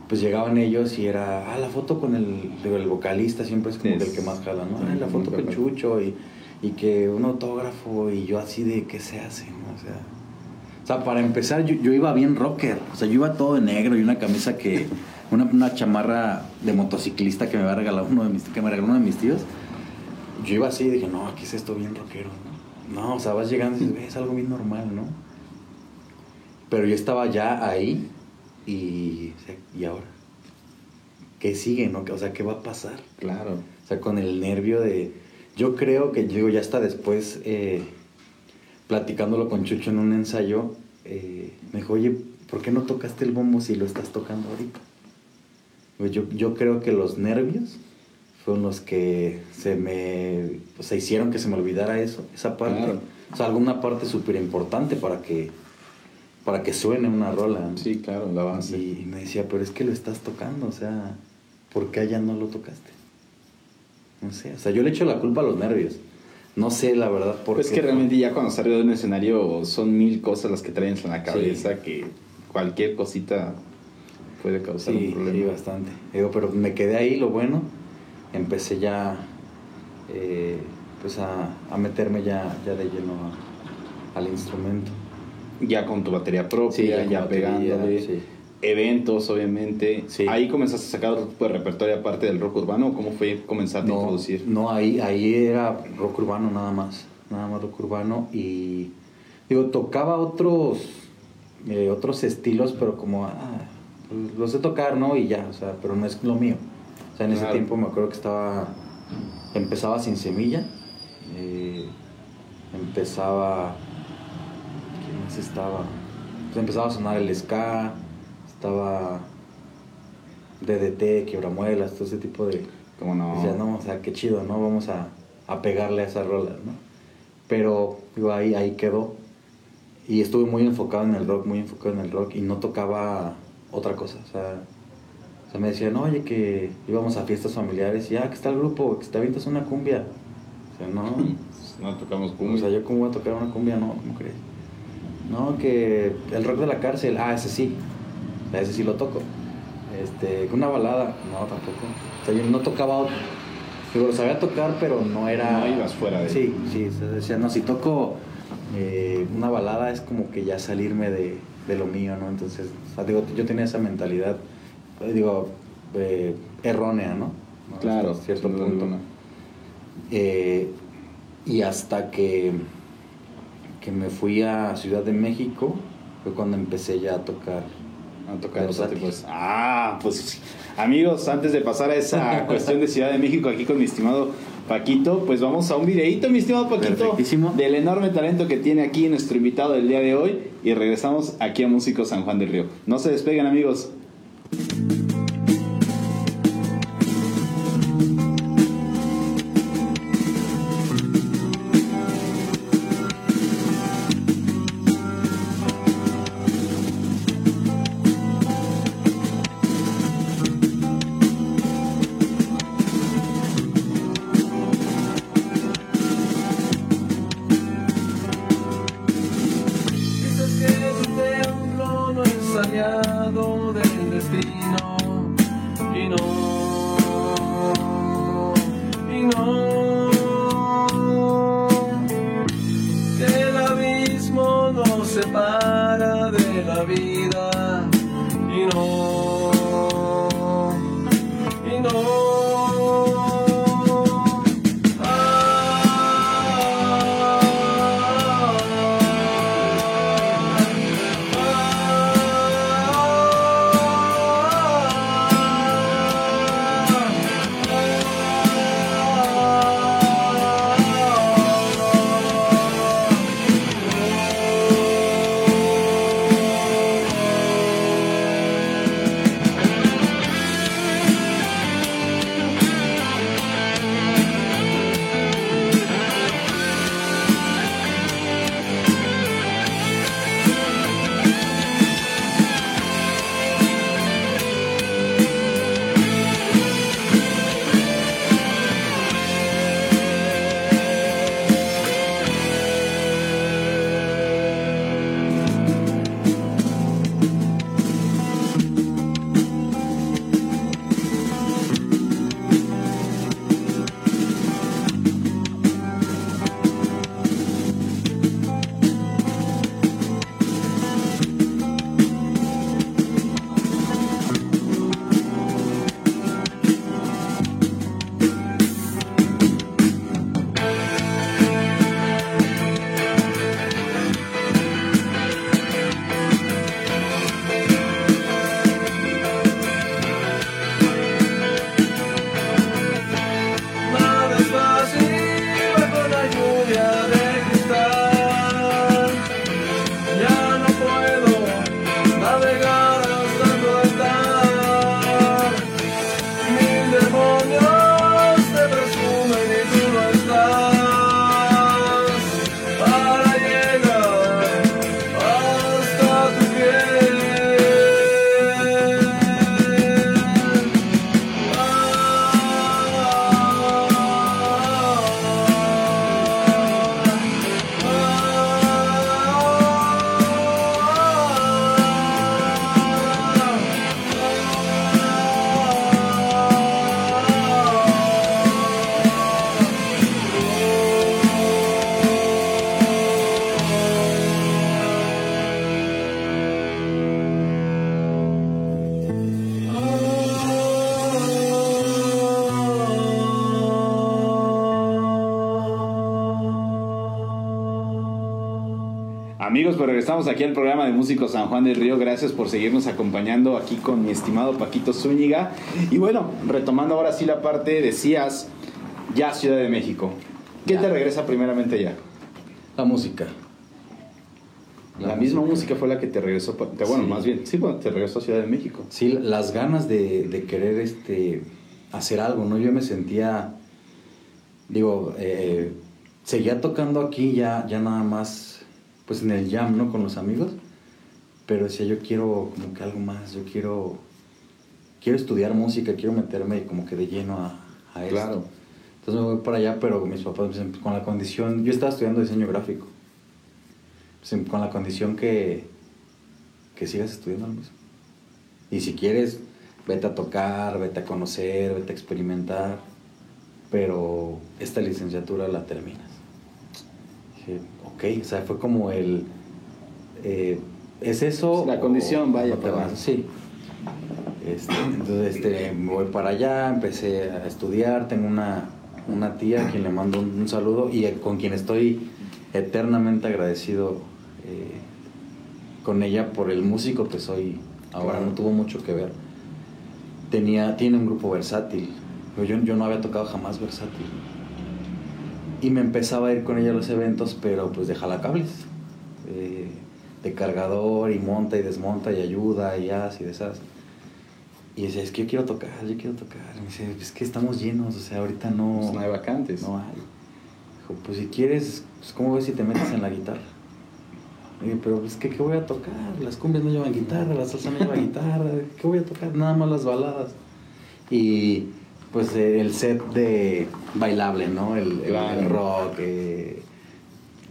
Speaker 2: pues llegaban ellos y era, ah, la foto con el, el vocalista siempre es como
Speaker 1: Es-
Speaker 2: que el que más jala, ¿no? Ah, la foto con. Chucho y, y que un autógrafo y yo así de, ¿qué se hace? no? O sea, o sea, para empezar, yo, yo iba bien rocker. O sea, yo iba todo de negro y una camisa que. Una, una chamarra de motociclista que me había regalado uno de mis, que me regaló uno de mis tíos. Yo iba así y dije, no, aquí es esto bien rockero, ¿no? No, o sea, vas llegando y dices, "Güey, es algo bien normal, ¿no? Pero yo estaba ya ahí y. ¿Y ahora? ¿Qué sigue, no? O sea, ¿qué va a pasar?
Speaker 1: Claro.
Speaker 2: O sea, con el nervio de... Yo creo que, digo, ya hasta después, eh, platicándolo con Chucho en un ensayo, eh, me dijo, oye, ¿por qué no tocaste el bombo si lo estás tocando ahorita? Pues yo, yo creo que los nervios fueron los que se me... O sea, hicieron que se me olvidara eso, esa parte.
Speaker 1: Claro.
Speaker 2: O sea, alguna parte súper importante para que, para que suene una rola. ¿no?
Speaker 1: Sí, claro, la base.
Speaker 2: Y me decía, pero es que lo estás tocando, o sea, ¿por qué allá no lo tocaste? No sé, o sea, yo le echo la culpa a los nervios. No sé, la verdad, por
Speaker 1: Pues
Speaker 2: qué.
Speaker 1: que realmente ya cuando arriba de un escenario son mil cosas las que traen en la cabeza que cualquier cosita puede causar un
Speaker 2: Sí, sí,
Speaker 1: problema.
Speaker 2: bastante. Digo, pero me quedé ahí, lo bueno. Empecé ya, eh, pues a, a meterme ya, ya de lleno a- al instrumento.
Speaker 1: Ya con tu batería propia, ya
Speaker 2: batería,
Speaker 1: pegándole.
Speaker 2: sí.
Speaker 1: Eventos, obviamente.
Speaker 2: Sí.
Speaker 1: Ahí comenzaste a sacar otro tipo de repertorio aparte del rock urbano. ¿o ¿Cómo fue comenzarte a
Speaker 2: No,
Speaker 1: introducir?
Speaker 2: no ahí, ahí era rock urbano nada más, nada más rock urbano y digo, tocaba otros, eh, otros estilos, pero como, ah, pues, los sé tocar, ¿no? Y ya, o sea, pero no es lo mío. O sea, en ese tiempo me acuerdo que estaba, empezaba sin semilla, eh, empezaba, ¿quién más estaba? Pues empezaba a sonar el ska, estaba DDT, Quiebramuelas, todo ese tipo de...
Speaker 1: ¿Cómo no?
Speaker 2: Decía, no, o sea, qué chido, ¿no? Vamos a, a pegarle a esas rolas, ¿no? Pero digo, ahí, ahí quedó. Y estuve muy enfocado en el rock, muy enfocado en el rock y no tocaba otra cosa. O sea, o sea me decían, oye, que íbamos a fiestas familiares y, ah, que está el grupo, que te avientas una cumbia. O sea, no, (laughs)
Speaker 1: No tocamos
Speaker 2: o
Speaker 1: cumbia.
Speaker 2: sea, yo cómo voy a tocar una cumbia, no, ¿cómo crees? No, que el rock de la cárcel, ah, ese sí. O sea, ese sí lo toco. Este, una balada, no, tampoco. O sea, yo no tocaba otro. Digo, lo sabía tocar, pero no era.
Speaker 1: No ibas fuera de-
Speaker 2: Sí, sí, o decía, no, si toco eh, una balada es como que ya salirme de, de lo mío, ¿no? Entonces, o sea, digo, yo tenía esa mentalidad, digo, eh, errónea, ¿no?
Speaker 1: Claro,
Speaker 2: Hasta cierto punto. Eh, y hasta que, que me fui a Ciudad de México fue cuando empecé ya a tocar.
Speaker 1: A tocar
Speaker 2: Versátil.
Speaker 1: tipos. Ah, pues amigos, antes de pasar a esa (laughs) cuestión de Ciudad de México aquí con mi estimado Paquito, pues vamos a un videíto, mi estimado Paquito, del enorme talento que tiene aquí nuestro invitado del día de hoy y regresamos aquí a Músico San Juan del Río. No se despeguen amigos. Regresamos aquí al programa de Músicos San Juan del Río. Gracias por seguirnos acompañando aquí con mi estimado Paquito Zúñiga. Y bueno, retomando ahora sí la parte, decías ya Ciudad de México. ¿Qué
Speaker 2: Ya.
Speaker 1: te regresa primeramente ya?
Speaker 2: La música.
Speaker 1: La, misma música fue la que te regresó, te- bueno,
Speaker 2: Sí.
Speaker 1: más bien, sí, bueno, te regresó a Ciudad de México.
Speaker 2: Sí, las ganas de, de querer este, hacer algo, ¿no? Yo me sentía, digo, eh, seguía tocando aquí ya, ya nada más, pues en el jam, ¿no? Con los amigos, pero decía, yo quiero como que algo más, yo quiero, quiero estudiar música, quiero meterme como que de lleno a, a esto.
Speaker 1: Claro.
Speaker 2: Entonces me voy para allá, pero mis papás, me dicen, con la condición, yo estaba estudiando diseño gráfico, Pues, con la condición que, que sigas estudiando lo mismo. Y si quieres, vete a tocar, vete a conocer, vete a experimentar, pero esta licenciatura la terminas. Dije, ok, o sea, fue como el... eh, ¿Es eso?
Speaker 1: La condición, vaya,
Speaker 2: no te
Speaker 1: para-
Speaker 2: vas? Sí. Este, entonces este, me voy para allá, empecé a estudiar, tengo una, una tía a quien le mando un, un saludo y con quien estoy eternamente agradecido eh, con ella por el músico que soy ahora,
Speaker 1: Claro.
Speaker 2: no tuvo mucho que ver. Tenía, tiene un grupo versátil, pero yo, yo no había tocado jamás versátil. Y me empezaba a ir con ella a los eventos, pero pues de jalacables. eh, de cargador y monta y desmonta y ayuda y hace y deshace. Y decía, es que yo quiero tocar, yo quiero tocar. Y me dice, es que estamos llenos, o sea, ahorita no,
Speaker 1: Pues no hay vacantes.
Speaker 2: no hay. Dijo, pues si quieres, pues ¿cómo ves si te metes en la guitarra? Y yo, pero pues ¿qué, ¿qué voy a tocar? Las cumbias no llevan guitarra, la salsa no lleva (laughs) guitarra, ¿qué voy a tocar? Nada más las baladas. Y pues el set de bailable, ¿no? El, el-
Speaker 1: Claro.
Speaker 2: el rock, eh,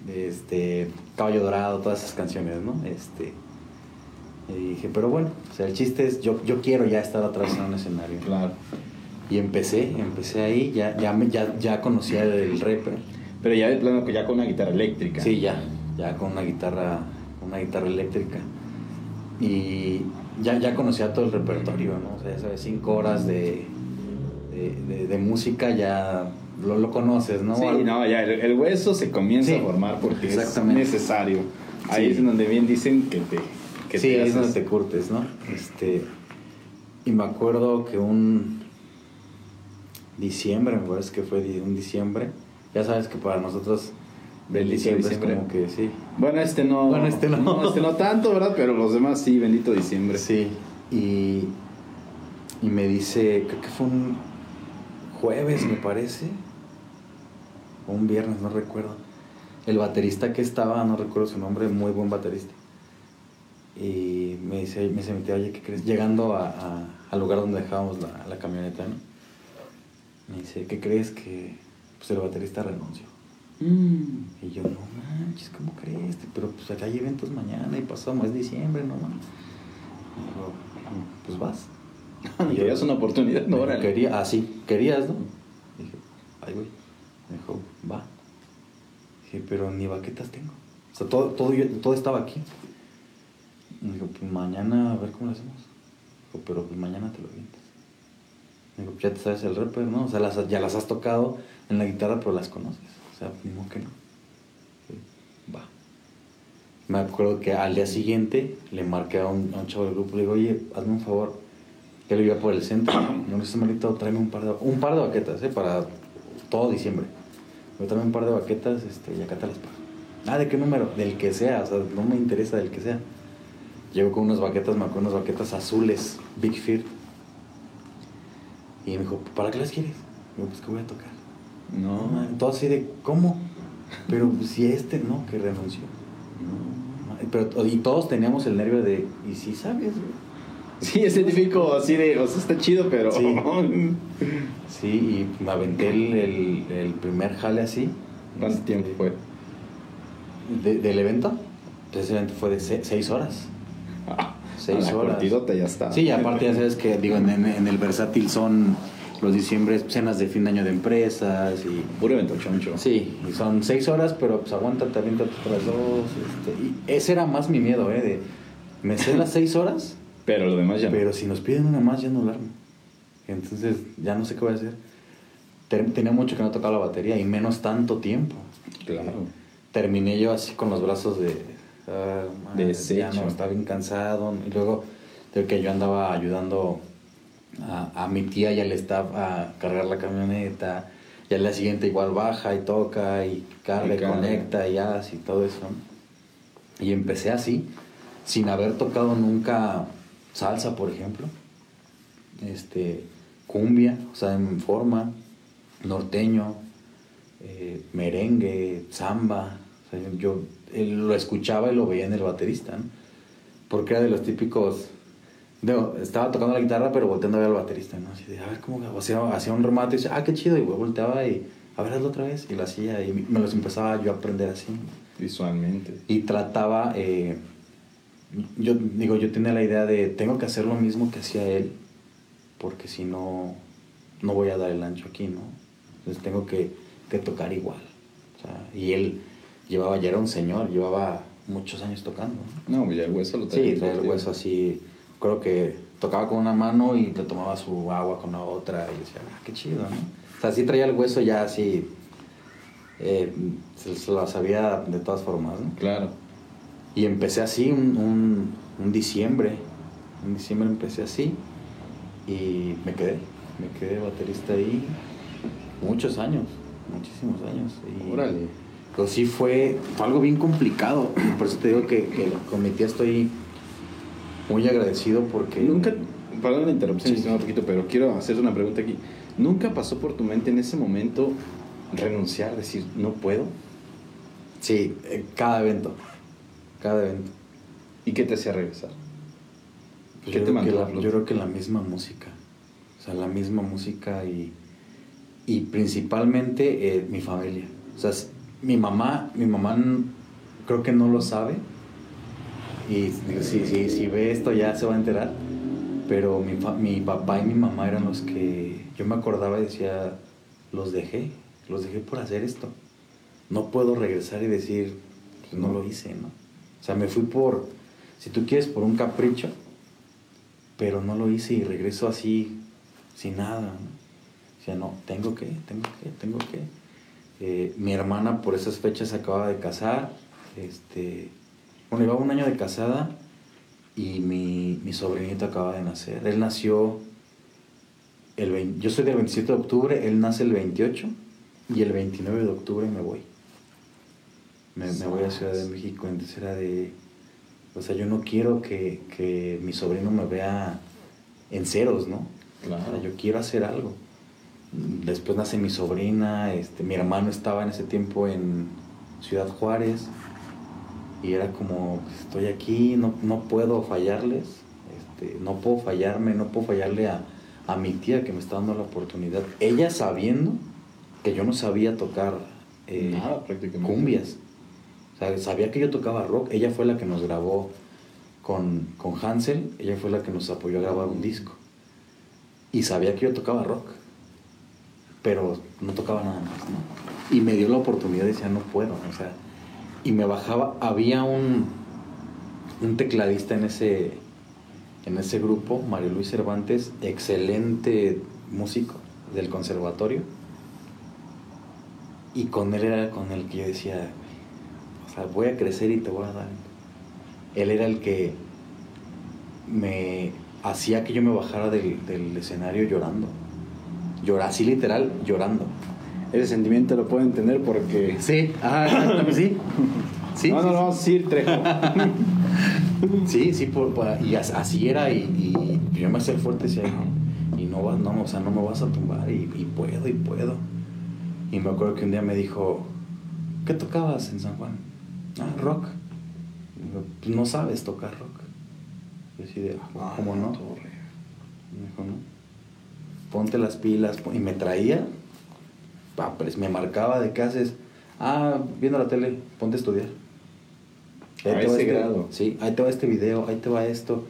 Speaker 2: este, Caballo Dorado, todas esas canciones, ¿no? Este, y dije, pero bueno, o sea, el chiste es, yo, yo quiero ya estar atrás en un escenario.
Speaker 1: Claro.
Speaker 2: Y empecé, empecé ahí, ya, ya, me- ya, ya conocía el rapper.
Speaker 1: Pero ya de plano que ya con una guitarra eléctrica.
Speaker 2: Sí, ya, ya con una guitarra, una guitarra eléctrica. Y ya, ya conocía todo el repertorio, ¿no? O sea, ya sabes, cinco horas de, de, de- de música ya lo, lo conoces, ¿no?
Speaker 1: Sí, no, ya el, el hueso se comienza
Speaker 2: Sí,
Speaker 1: a formar porque es necesario. Ahí
Speaker 2: Sí.
Speaker 1: es donde bien dicen que te que
Speaker 2: sí,
Speaker 1: te
Speaker 2: es
Speaker 1: haces-
Speaker 2: donde te curtes, ¿no? Este, y me acuerdo que un diciembre, me parece que fue un diciembre, ya sabes que para nosotros
Speaker 1: Bendito
Speaker 2: diciembre,
Speaker 1: diciembre.
Speaker 2: es como que sí.
Speaker 1: Bueno, este no.
Speaker 2: Bueno, este no.
Speaker 1: este no tanto, ¿verdad? Pero los demás sí, bendito diciembre.
Speaker 2: Sí, y, y me dice, creo que fue un jueves, me parece, o un viernes, no recuerdo. El baterista que estaba, no recuerdo su nombre, muy buen baterista. Y me dice, me mi tía, oye, ¿qué crees? Llegando a- a- al lugar donde dejábamos la, la camioneta, ¿no? Me dice, ¿qué crees que pues, el baterista renunció?
Speaker 1: Mm.
Speaker 2: Y yo, no manches, ¿cómo crees? Pero pues acá hay eventos mañana y pasamos, es diciembre, no mames. Me dijo, pues vas. (laughs)
Speaker 1: Y querías una oportunidad, no,
Speaker 2: quería, ah, sí, querías, ¿no? Dije, ay, güey. Me dijo, va. Dije, pero ni baquetas tengo. O sea, todo, todo, yo- todo estaba aquí. Me dijo, pues mañana a ver cómo lo hacemos. Dijo, pero pues mañana te lo dijo, pues ya te sabes el rapper, ¿no? O sea, las- ya las has tocado en la guitarra, pero las conoces. O sea, ni modo que no. Va. Me acuerdo que al día siguiente le marqué a un, a un chavo del grupo, le digo, oye, hazme un favor. Él vivía por el centro. No necesito malito, tráeme un par de, un par de baquetas, ¿eh? Para todo diciembre. Me tráeme un par de baquetas este, y acá te las pago. Ah, ¿de qué número? Del que sea, o sea, no me interesa del que sea. Llego con unas baquetas, me acuerdo, unas baquetas azules, Big Fear. Y me dijo, ¿para qué las quieres? Digo, pues que voy a tocar. No, man, todo así de, ¿cómo? Pero pues, si este no, que renunció. No, pero, y todos teníamos el nervio de, ¿y si sabes? güey?"
Speaker 1: Sí, ese típico así de, o sea, está chido, pero.
Speaker 2: Sí. (laughs) Sí, y me aventé el, el- el primer jale así.
Speaker 1: ¿Cuánto tiempo fue?
Speaker 2: de- del evento. Ese evento fue de se- seis horas. (laughs) Seis
Speaker 1: la
Speaker 2: horas.
Speaker 1: ya está.
Speaker 2: Sí, y aparte ya sabes que, digo, en, en- el versátil son los diciembres, cenas de fin de año de empresas y...
Speaker 1: Puro evento choncho.
Speaker 2: Sí, y son seis horas, pero pues aguántate, aviéntate otras dos. Este, y ese era más mi miedo, ¿eh? De, me sé las seis horas,
Speaker 1: Pero lo demás ya no.
Speaker 2: pero si nos piden una más ya no la armo. Entonces ya no sé qué voy a hacer. Tenía mucho que no tocaba la batería y menos tanto tiempo.
Speaker 1: Claro.
Speaker 2: Terminé yo así con los brazos de, sea, madre,
Speaker 1: Deshecho.
Speaker 2: ya no, estaba bien cansado. Y luego, de que yo andaba ayudando a, a mi tía y al staff a cargar la camioneta. Y al día siguiente igual baja y toca y carga
Speaker 1: Y
Speaker 2: y, conecta y hace y todo eso. Y empecé así, sin haber tocado nunca salsa, por ejemplo. Este, cumbia, o sea, en forma, norteño, eh, merengue, samba. O sea, yo él lo escuchaba y lo veía en el baterista, ¿no? Porque era de los típicos. No, estaba tocando la guitarra, pero volteando a ver al baterista, ¿no? Así de, a ver cómo o sea, hacía un remate y decía, ah, qué chido, y volteaba y, a ver, hazlo otra vez, y lo hacía, y me los empezaba yo a aprender así.
Speaker 1: Visualmente.
Speaker 2: Y trataba, eh, yo digo, yo tenía la idea de, tengo que hacer lo mismo que hacía él, porque si no, no voy a dar el ancho aquí, ¿no? Entonces tengo que, que tocar igual. O sea, y él llevaba, ya era un señor, llevaba muchos años tocando. ¿no?
Speaker 1: No, ya el hueso lo traía
Speaker 2: Sí, traía el hueso así. Creo que tocaba con una mano y te tomaba su agua con la otra y decía, ah, qué chido, ¿no? O sea, sí traía el hueso ya así. eh, se, se lo sabía de todas formas, ¿no?
Speaker 1: Claro.
Speaker 2: Y empecé así un, un, un diciembre. Un diciembre empecé así y me quedé. Me quedé baterista ahí muchos años, muchísimos años. Y,
Speaker 1: Órale.
Speaker 2: Pero sí fue, fue algo bien complicado. (clears throat) Por eso te digo que, que con mi tía estoy muy agradecido porque...
Speaker 1: Nunca, perdón la interrupción,
Speaker 2: Sí.
Speaker 1: estimado Paquito, pero quiero hacer una pregunta aquí. ¿Nunca pasó por tu mente en ese momento renunciar, decir, no puedo?
Speaker 2: Sí, eh, cada evento. Cada evento.
Speaker 1: ¿Y qué te hacía regresar?
Speaker 2: Pues
Speaker 1: ¿Qué
Speaker 2: yo,
Speaker 1: te
Speaker 2: creo que
Speaker 1: mandó a
Speaker 2: la,
Speaker 1: flote?
Speaker 2: yo creo que la misma música. O sea, la misma música y, y principalmente eh, mi familia. O sea, mi mamá, mi mamá creo que no lo sabe. Y si, si, si ve esto ya se va a enterar. Pero mi, mi papá y mi mamá eran los que yo me acordaba y decía, los dejé, los dejé por hacer esto. No puedo regresar y decir, pues no lo hice, ¿no? Sea, me fui por, si tú quieres, por un capricho, pero no lo hice y regreso así, sin nada. ¿no? O sea, no, tengo que, tengo que, tengo que. Eh, mi hermana por esas fechas se acaba de casar, este, bueno, llevaba un año de casada y mi, mi sobrinito acaba de nacer. Él nació, el 20 yo soy del 27 de octubre, él nace el 28 y el 29 de octubre me voy. Me, me voy a Ciudad de México, entonces era de, o sea, yo no quiero que, que mi sobrino me vea en ceros, ¿no?
Speaker 1: Claro.
Speaker 2: O sea, yo quiero hacer algo. Después nace mi sobrina, este, mi hermano estaba en ese tiempo en Ciudad Juárez y era como, pues, estoy aquí, no, no puedo fallarles, este, no puedo fallarme, no puedo fallarle a, a mi tía que me está dando la oportunidad. Ella sabiendo que yo no sabía tocar eh,
Speaker 1: Nada, prácticamente.
Speaker 2: cumbias. O sea, sabía que yo tocaba rock. Ella fue la que nos grabó con, con Hansel. Ella fue la que nos apoyó a grabar un disco. Y sabía que yo tocaba rock. Pero no tocaba nada más, ¿no? Y me dio la oportunidad y decía, no puedo. O sea, y me bajaba. Había un, un tecladista en ese, en ese grupo, Mario Luis Cervantes, excelente músico del conservatorio. Y con él era con el que yo decía, o sea, voy a crecer y te voy a dar. Él era el que me hacía que yo me bajara del, del escenario llorando. Llorar, así literal, llorando.
Speaker 1: Ese sentimiento lo puedo entender porque...
Speaker 2: Sí, sí. (laughs) Sí,
Speaker 1: no, no,
Speaker 2: sí,
Speaker 1: no, vamos a decir Trejo. (laughs)
Speaker 2: Sí, sí, por- por- y as- así era, y, y yo me hacía fuerte y decía, y no, vas, no, o sea, no me vas a tumbar, y, y puedo, y puedo. Y me acuerdo que un día me dijo, ¿qué tocabas en San Juan? Ah, rock. Digo, "Pues no sabes tocar rock. Y yo así de, "Ah, ¿cómo no?
Speaker 1: Torre.
Speaker 2: Me dijo, no. Ponte las pilas, pon-". y me traía, pues me marcaba de qué haces. Ah, viendo la tele, ponte a estudiar.
Speaker 1: A
Speaker 2: va
Speaker 1: ese
Speaker 2: este-
Speaker 1: grado.
Speaker 2: Sí, ahí te va este video, ahí te va esto.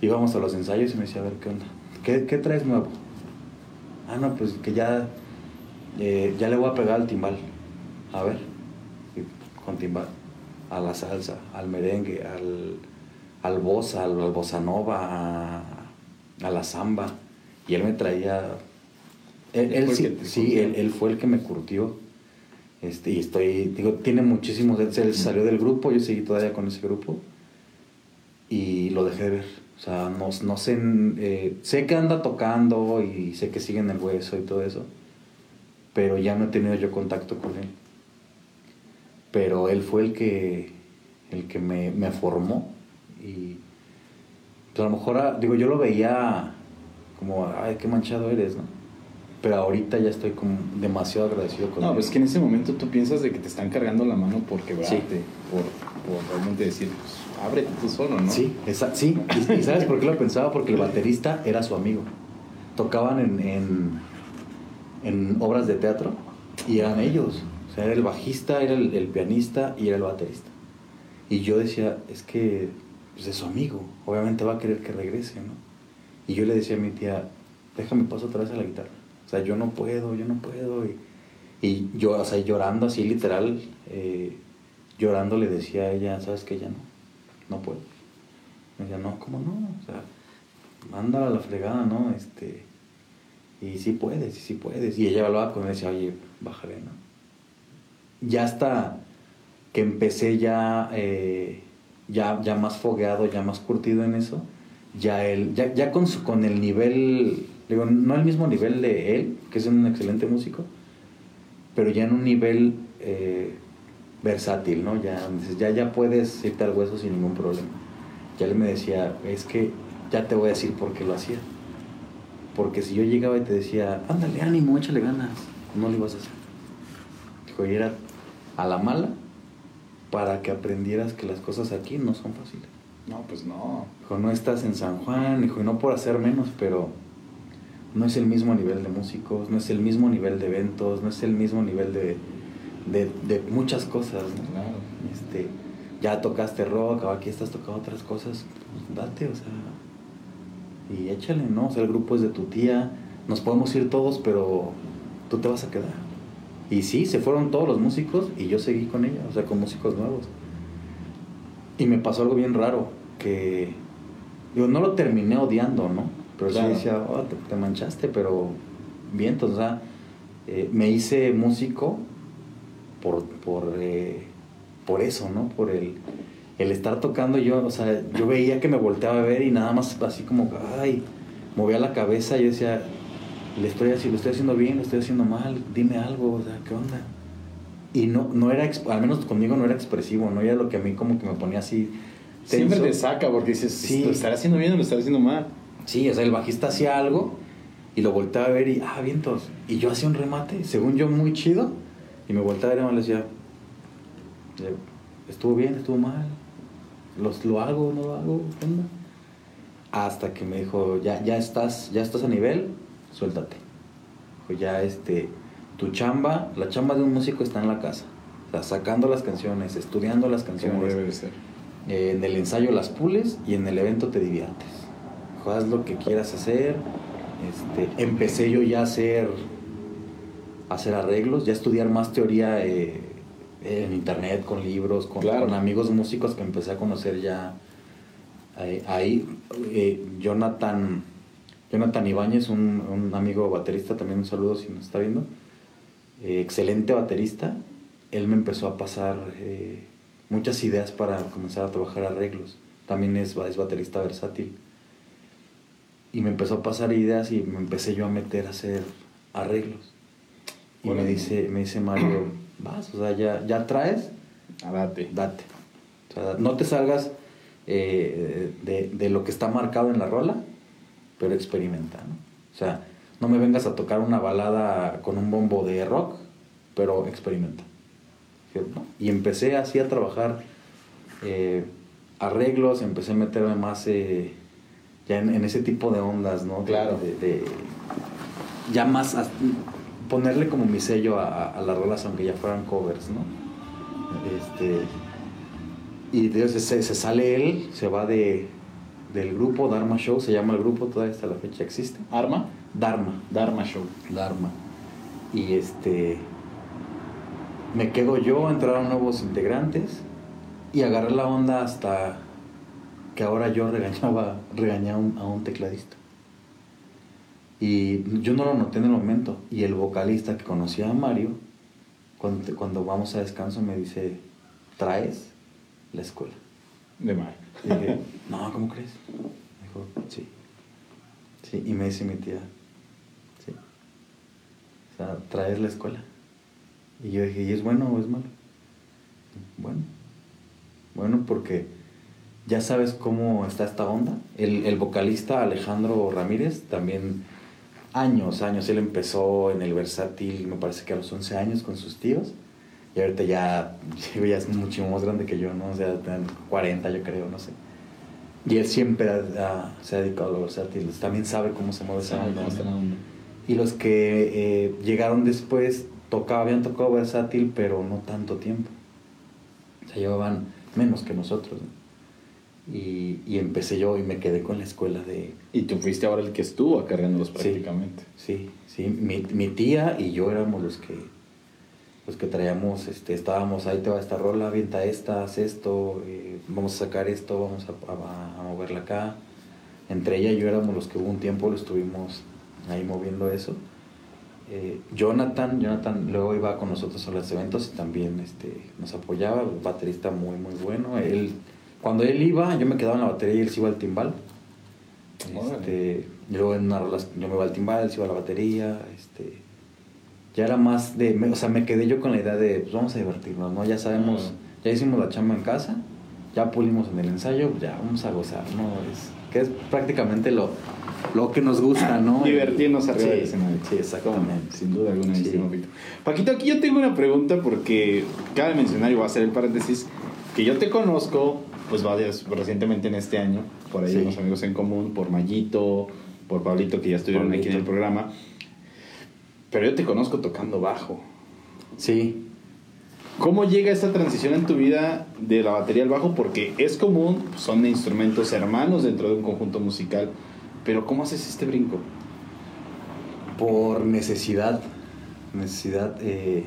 Speaker 2: Íbamos a los ensayos y me decía, a ver, ¿qué onda? ¿Qué, qué traes nuevo? Ah, no, pues que ya, eh, ya le voy a pegar al timbal. A ver, y con timbal. A la salsa, al merengue, al, al bossa, al, al bossa nova, a, a la samba. Y él me traía... Él, sí, sí, él, él fue el que me curtió. Este, y estoy, digo, tiene muchísimos, él salió del grupo, yo seguí todavía con ese grupo y lo dejé de ver. O sea, no, no sé, eh, sé que anda tocando y sé que sigue en el hueso y todo eso, pero ya no he tenido yo contacto con él. Pero él fue el que, el que me, me formó y pues, a lo mejor, ah, digo, yo lo veía como, ay, qué manchado eres, ¿no? Pero ahorita ya estoy como demasiado agradecido con
Speaker 1: No,
Speaker 2: él.
Speaker 1: pues es que en ese momento tú piensas de que te están cargando la mano por quebrarte,
Speaker 2: Sí.
Speaker 1: por, por realmente decir, pues ábrete tú solo, ¿no?
Speaker 2: Sí, esa- sí. Y, y ¿sabes por qué lo pensaba? Porque el (laughs) baterista era su amigo. Tocaban en, en, en obras de teatro y eran ellos. O sea, era el bajista, era el, pianista y era el baterista. Y yo decía, es que pues, es su amigo. Obviamente va a querer que regrese, ¿no? Y yo le decía a mi tía, déjame paso otra vez a la guitarra. O sea, yo no puedo, yo no puedo. Y, y yo, o sea, llorando así literal, eh, llorando le decía a ella, ¿sabes qué? Ya no, no puedo. Me decía, no, ¿cómo no? O sea, mándala a la fregada, ¿no? Este, y sí puedes, y sí puedes. Y ella hablaba con él y decía, oye, bájale, ¿no? Ya hasta que empecé ya, eh, ya, ya más fogueado, ya más curtido en eso, ya él, ya, ya con, su, con el nivel, digo, no el mismo nivel de él, que es un excelente músico, pero ya en un nivel eh, versátil, ¿no? Ya, ya, ya puedes irte al hueso sin ningún problema. Ya él me decía, es que ya te voy a decir por qué lo hacía. Porque si yo llegaba y te decía, ándale, ánimo, échale ganas, no lo ibas a hacer. Dijo, y era a la mala para que aprendieras que las cosas aquí no son fáciles.
Speaker 1: No, pues no.
Speaker 2: Dijo, no estás en San Juan, dijo, y no por hacer menos, pero no es el mismo nivel de músicos, no es el mismo nivel de eventos, no es el mismo nivel de, de, de muchas cosas. ¿no?
Speaker 1: Claro.
Speaker 2: Este, ya tocaste rock, aquí estás tocando otras cosas, pues date, o sea, y échale, ¿no? O sea, el grupo es de tu tía, nos podemos ir todos, pero tú te vas a quedar. Y sí, se fueron todos los músicos y yo seguí con ella, o sea, con músicos nuevos. Y me pasó algo bien raro, que digo, no lo terminé odiando, ¿no? Pero
Speaker 1: Claro.
Speaker 2: sí decía, "Oh, te, te manchaste, pero bien, o sea, eh, me hice músico por, por, eh, por eso, ¿no? Por el, el estar tocando yo, o sea, yo veía que me volteaba a ver y nada más así como, ay, movía la cabeza y yo decía, le estoy, haci- lo estoy haciendo bien, lo estoy haciendo mal, dime algo, o sea, ¿qué onda? Y no, no era, al menos conmigo no era expresivo, no era lo que a mí como que me ponía así.
Speaker 1: Siempre te saca porque dices,
Speaker 2: Sí.
Speaker 1: ¿lo estará haciendo bien o lo estará haciendo mal?
Speaker 2: Sí, o sea, el bajista hacía algo y lo volteaba a ver y, ah, vientos. Y yo hacía un remate, según yo, muy chido. Y me volteaba a ver y me decía, estuvo bien, estuvo mal. Los, ¿Lo hago, no lo hago? ¿Qué onda? Hasta que me dijo, ya, ya, estás, ya estás a nivel, suéltate. Dijo, ya este, tu chamba, la chamba de un músico está en la casa. O sea, sacando las canciones, estudiando las canciones.
Speaker 1: debe de ser.
Speaker 2: Eh, en el ensayo las pules y en el evento te diviertes. Haz lo que quieras hacer. Este, empecé yo ya a hacer, a hacer arreglos, ya a estudiar más teoría eh, en internet, con libros, con,
Speaker 1: Claro.
Speaker 2: con amigos músicos que empecé a conocer ya eh, ahí. eh, Jonathan, Jonathan Ibáñez, un, un amigo baterista, también un saludo si nos está viendo. eh, excelente baterista. Él me empezó a pasar eh, muchas ideas para comenzar a trabajar arreglos. También es, es baterista versátil. Y me empezó a pasar ideas y me empecé yo a meter a hacer arreglos. Y me dice, me dice Mario, (clears throat) vas, o sea, ya, ya traes,
Speaker 1: Ah, date.
Speaker 2: date. O sea, no te salgas eh, de, de lo que está marcado en la rola, pero experimenta, ¿no? O sea, no me vengas a tocar una balada con un bombo de rock, pero experimenta. Y empecé así a trabajar eh, arreglos, empecé a meterme más eh, ya en, en ese tipo de ondas, ¿no?
Speaker 1: Claro.
Speaker 2: De, de- ya más, as- ponerle como mi sello a, a- a las rolas, aunque ya fueran covers, ¿no? Este, y de- se- se sale él, se va de, del grupo Dharma Show, se llama el grupo, todavía hasta la fecha existe.
Speaker 1: Arma,
Speaker 2: Dharma,
Speaker 1: Dharma Show.
Speaker 2: Dharma. Y este, me quedo yo, entraron nuevos integrantes y agarré la onda hasta que ahora yo (laughs) regañaba, regañaba a un- tecladista. Y yo no lo noté en el momento. Y el vocalista que conocía a Mario cuando, cuando vamos a descanso me dice, ¿traes la escuela?
Speaker 1: De mal.
Speaker 2: Y dije, no, ¿cómo crees? Me dijo, sí. Sí, y me dice mi tía, sí. O sea, traes la escuela. Y yo dije, ¿y es bueno o es malo? Bueno. Bueno, porque ya sabes cómo está esta onda. El, el vocalista Alejandro Ramírez también, años, años, él empezó en el versátil, me parece que a los 11 años con sus tíos. Y ahorita ya, (laughs) ya es mucho más grande que yo, ¿no? O sea, tiene 40 yo creo, no sé. Y él siempre ha- ha- se ha dedicado a lo versátil, también sabe cómo se mueve esa onda. Y los que eh, llegaron después tocaba, habían tocado versátil, pero no tanto tiempo. O sea, llevaban menos que nosotros. ¿no? Y, y empecé yo y me quedé con la escuela de...
Speaker 1: Y tú fuiste ahora el que estuvo acarreándolos
Speaker 2: Sí.
Speaker 1: prácticamente.
Speaker 2: Sí, sí, mi, mi tía y yo éramos los que los que traíamos, este, estábamos, ahí te va esta rola, avienta esta, haz esto, eh, vamos a sacar esto, vamos a, a- a moverla acá. Entre ella y yo éramos los que hubo un tiempo lo estuvimos ahí moviendo eso. Eh, Jonathan, Jonathan luego iba con nosotros a los eventos y también este, nos apoyaba, baterista muy muy bueno. Él, cuando él iba, yo me quedaba en la batería y él se iba al timbal. Este, luego en una rola, yo me iba al timbal, él se iba a la batería, ya era más de, me- o sea, me quedé yo con la idea de, pues vamos a divertirnos, ¿no? Ya sabemos, ya hicimos la chamba en casa, ya pulimos en el ensayo, pues ya vamos a gozar, ¿no? Es, que es prácticamente lo, lo que nos gusta, ¿no? (clears throat)
Speaker 1: Divertirnos arriba
Speaker 2: Sí. Sí, exactamente.
Speaker 1: Sin duda alguna,
Speaker 2: Sí.
Speaker 1: Víctor. Paquito, aquí yo tengo una pregunta porque cabe mencionar y voy a hacer el paréntesis que yo te conozco, pues varias, recientemente en este año, por ahí
Speaker 2: Sí.
Speaker 1: unos amigos en común, por Mayito, por Pablito, que ya estuvieron aquí en el
Speaker 2: Pablito.
Speaker 1: programa. Pero yo te conozco tocando bajo.
Speaker 2: Sí,
Speaker 1: ¿Cómo llega esta transición en tu vida de la batería al bajo? Porque es común, son instrumentos hermanos dentro de un conjunto musical, pero ¿cómo haces este brinco?
Speaker 2: por necesidad, necesidad, eh,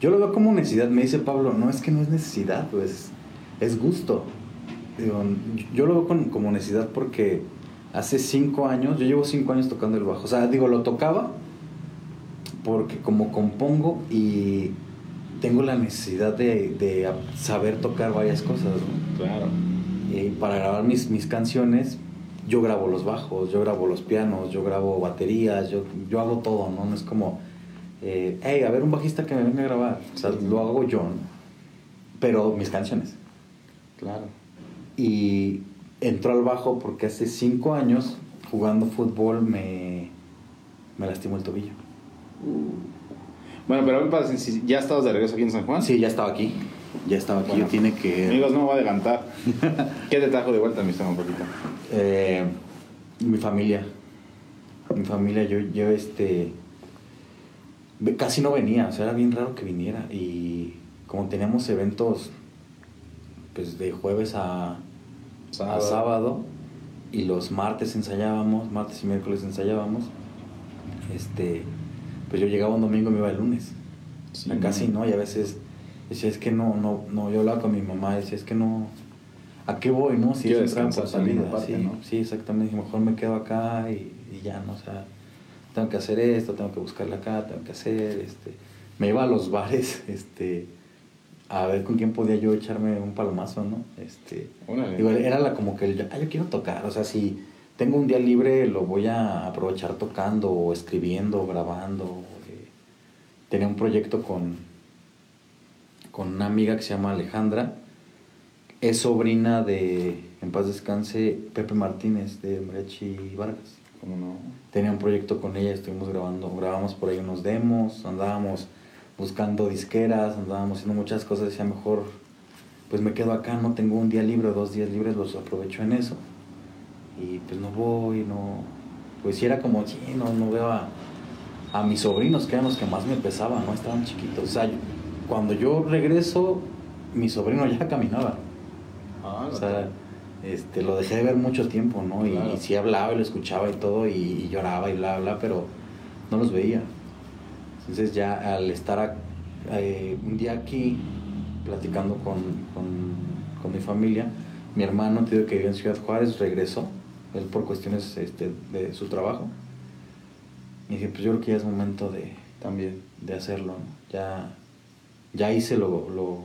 Speaker 2: yo lo veo como necesidad, me dice Pablo, no es que no es necesidad, pues es gusto. Digo, yo lo veo con- como necesidad porque hace cinco años, yo llevo cinco años tocando el bajo, o sea, digo, lo tocaba porque como compongo y tengo la necesidad de, de saber tocar varias cosas, ¿no?
Speaker 1: Claro.
Speaker 2: Y para grabar mis, mis canciones, yo grabo los bajos, yo grabo los pianos, yo grabo baterías, yo, yo hago todo, ¿no? No es como, eh, hey, a ver un bajista que me venga a grabar. O sea, lo hago yo, ¿no? Pero mis canciones.
Speaker 1: Claro.
Speaker 2: Y entró al bajo porque hace cinco años, jugando fútbol, me, me lastimó el tobillo.
Speaker 1: Bueno, pero a mí me parece, si ya estabas de regreso aquí en San Juan.
Speaker 2: Sí, ya estaba aquí. Ya estaba aquí.
Speaker 1: Bueno.
Speaker 2: tiene que...
Speaker 1: Amigos, no me voy a adelantar. (laughs) ¿Qué te trajo de vuelta, mi estimado Paquito?
Speaker 2: Eh, mi familia. Mi familia, yo, yo este. Casi no venía, o sea, era bien raro que viniera. Y como teníamos eventos, pues de jueves a
Speaker 1: Sábado.
Speaker 2: a sábado, y los martes ensayábamos, martes y miércoles ensayábamos, este. Pues yo llegaba un domingo y me iba el lunes.
Speaker 1: Sí,
Speaker 2: O sea, casi
Speaker 1: no.
Speaker 2: no, y a veces decía, es que no, no, no, yo hablaba con mi mamá, decía, es que no, ¿a qué voy, no? Si es un salida,
Speaker 1: aparte,
Speaker 2: sí,
Speaker 1: ¿no?
Speaker 2: sí, exactamente, mejor me quedo acá y, y ya, ¿no? O sea, tengo que hacer esto, tengo que buscarla acá, tengo que hacer, este, me iba a los bares, (laughs) este, a ver con quién podía yo echarme un palomazo, ¿no? Este,
Speaker 1: Órale.
Speaker 2: digo, era la, como que el, ah, yo quiero tocar, o sea, si tengo un día libre lo voy a aprovechar tocando o escribiendo, grabando, eh, tenía un proyecto con, con una amiga que se llama Alejandra. Es sobrina de, en paz descanse, Pepe Martínez de Mariachi Vargas.
Speaker 1: ¿Cómo no?
Speaker 2: Tenía un proyecto con ella, estuvimos grabando, grabamos por ahí unos demos, andábamos buscando disqueras, andábamos haciendo muchas cosas. Decía, mejor, pues me quedo acá, no tengo un día libre, dos días libres, los aprovecho en eso. Y pues no voy, no. Pues sí era como, sí, no, no veo a, a mis sobrinos, que eran los que más me pesaban, ¿no? Estaban chiquitos. O sea, yo- cuando yo regreso, mi sobrino (laughs) ya caminaba.
Speaker 1: Ah,
Speaker 2: O sea, este, lo dejé de ver mucho tiempo, ¿no? Y,
Speaker 1: Claro.
Speaker 2: y sí hablaba y lo escuchaba y todo, y, y lloraba y bla, bla, pero no los veía. Entonces ya al estar a- eh, un día aquí, platicando con, con, con mi familia, mi hermano, digo que vive en Ciudad Juárez, regresó, él por cuestiones este, de su trabajo. Y dije, pues yo creo que ya es momento de,
Speaker 1: también.
Speaker 2: de hacerlo. Ya, ya hice lo, lo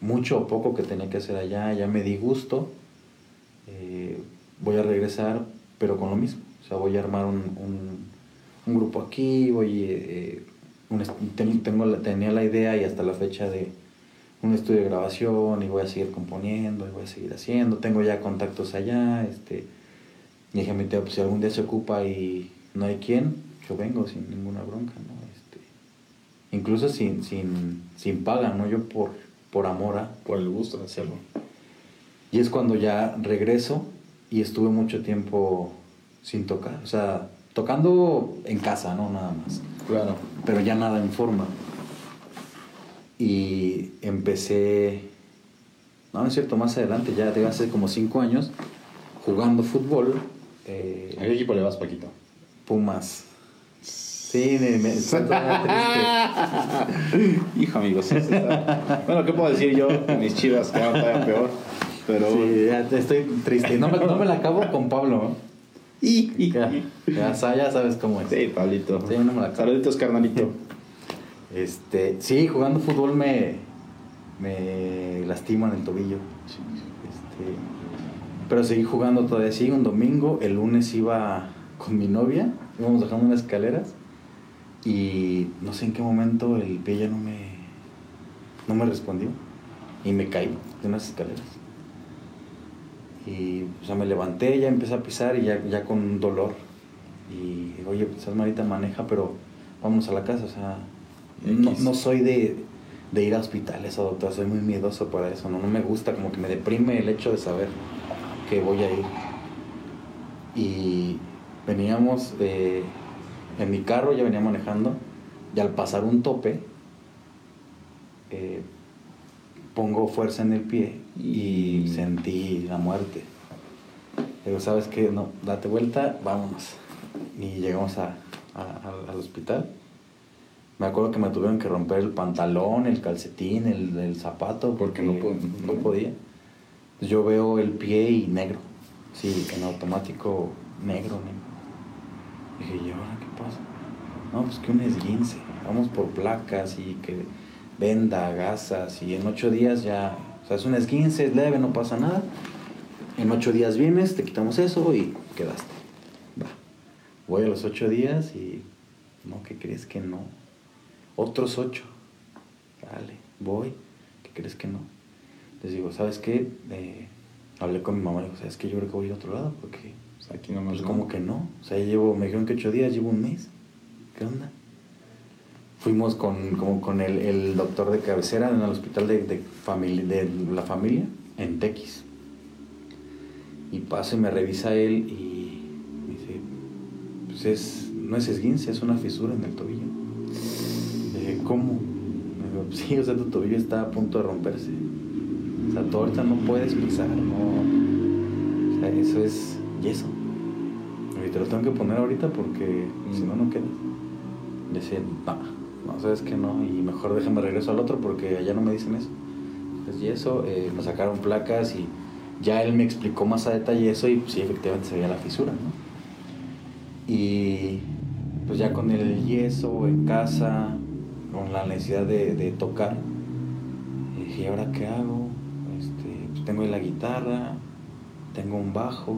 Speaker 2: mucho o poco que tenía que hacer allá, ya me di gusto, eh, voy a regresar, pero con lo mismo. O sea, voy a armar un, un, un grupo aquí, voy, eh, un est- ten- tengo tenía la idea y hasta la fecha de un estudio de grabación y voy a seguir componiendo y voy a seguir haciendo. Tengo ya contactos allá. Este, y dije a mi tío, pues si algún día se ocupa y no hay quien, yo vengo sin ninguna bronca, ¿no? Este, incluso sin, sin, sin paga, ¿no? Yo por, por amor a...
Speaker 1: Por el gusto de hacerlo.
Speaker 2: Y es cuando ya regreso y estuve mucho tiempo sin tocar. O sea, tocando en casa, ¿no? Nada más.
Speaker 1: Claro.
Speaker 2: Pero ya nada en forma. Y empecé, no, no es cierto, más adelante, ya de hace como cinco años, jugando fútbol. Eh,
Speaker 1: ¿A qué equipo le vas, Paquito?
Speaker 2: Pumas. Sí, me, me (laughs) está triste.
Speaker 1: Hijo, amigos. sí Bueno, ¿qué puedo decir yo? Mis chivas quedaron todavía peor. Pero.
Speaker 2: Sí, ya estoy triste. No me, (laughs) no me la acabo con Pablo.
Speaker 1: Y,
Speaker 2: Ya, ya, sa- ya sabes cómo es.
Speaker 1: Sí, Pablito.
Speaker 2: Sí, no me la acabo.
Speaker 1: Saluditos, carnalito.
Speaker 2: Este, sí, jugando fútbol me, me lastimo en el tobillo. Este, pero seguí jugando todavía. Sí, un domingo, el lunes iba con mi novia, íbamos bajando unas escaleras y no sé en qué momento el pie ya no me, no me respondió y me caí de unas escaleras. Y o sea, me levanté, ya empecé a pisar y ya, ya con dolor. Y digo, oye, pues Marita maneja, pero vamos a la casa. O sea, no, no soy de, de ir a hospitales o doctor, soy muy miedoso para eso. No, no me gusta, como que me deprime el hecho de saber que voy a ir. Y veníamos eh, en mi carro, ya venía manejando, y al pasar un tope, eh, pongo fuerza en el pie y sentí la muerte. Digo, ¿sabes qué? No, date vuelta, vámonos. Y llegamos a- a- al- al hospital. Me acuerdo que me tuvieron que romper el pantalón, el calcetín, el, el zapato,
Speaker 1: Porque
Speaker 2: porque
Speaker 1: no
Speaker 2: no,
Speaker 1: po-
Speaker 2: podía. Yo veo el pie y negro. Sí, en automático negro, negro. Dije, ¿y ahora qué pasa? No, pues que un esguince. Vamos por placas y que venda, gasas. Y en ocho días ya. O sea, es un esguince, es leve, no pasa nada. En ocho días vienes, te quitamos eso y quedaste. Va. Voy a los ocho días y. No, ¿qué crees que no? Otros ocho. Vale, voy. ¿Qué crees que no? Les digo, ¿sabes qué? Eh, hablé con mi mamá y digo, ¿sabes qué? Yo creo que voy a ir a otro lado porque.
Speaker 1: Pues aquí.
Speaker 2: Pues
Speaker 1: no.
Speaker 2: como que no. O sea, ya llevo, me dijeron que ocho días, llevo un mes. ¿Qué onda? Fuimos con, como con el, el doctor de cabecera en el hospital de, de, famili- de la familia en Tequis. Y paso y me revisa él y me dice, pues es, no es esguince, es una fisura en el tobillo. Le dije, ¿cómo? Me dijo, sí, o sea, tu tobillo está a punto de romperse. O sea, tú ahorita no puedes pisar, no. O sea, eso es yeso. Y te lo tengo que poner ahorita porque si no, no queda. Le decía, no, no, sabes que no, y mejor déjame regreso al otro porque allá no me dicen eso. Entonces, y eso, eh, me sacaron placas y ya él me explicó más a detalle eso y sí, efectivamente se veía la fisura, ¿no? Y pues ya con el yeso en casa, con la necesidad de, de tocar, dije, ¿y ahora qué hago? Tengo la guitarra, tengo un bajo,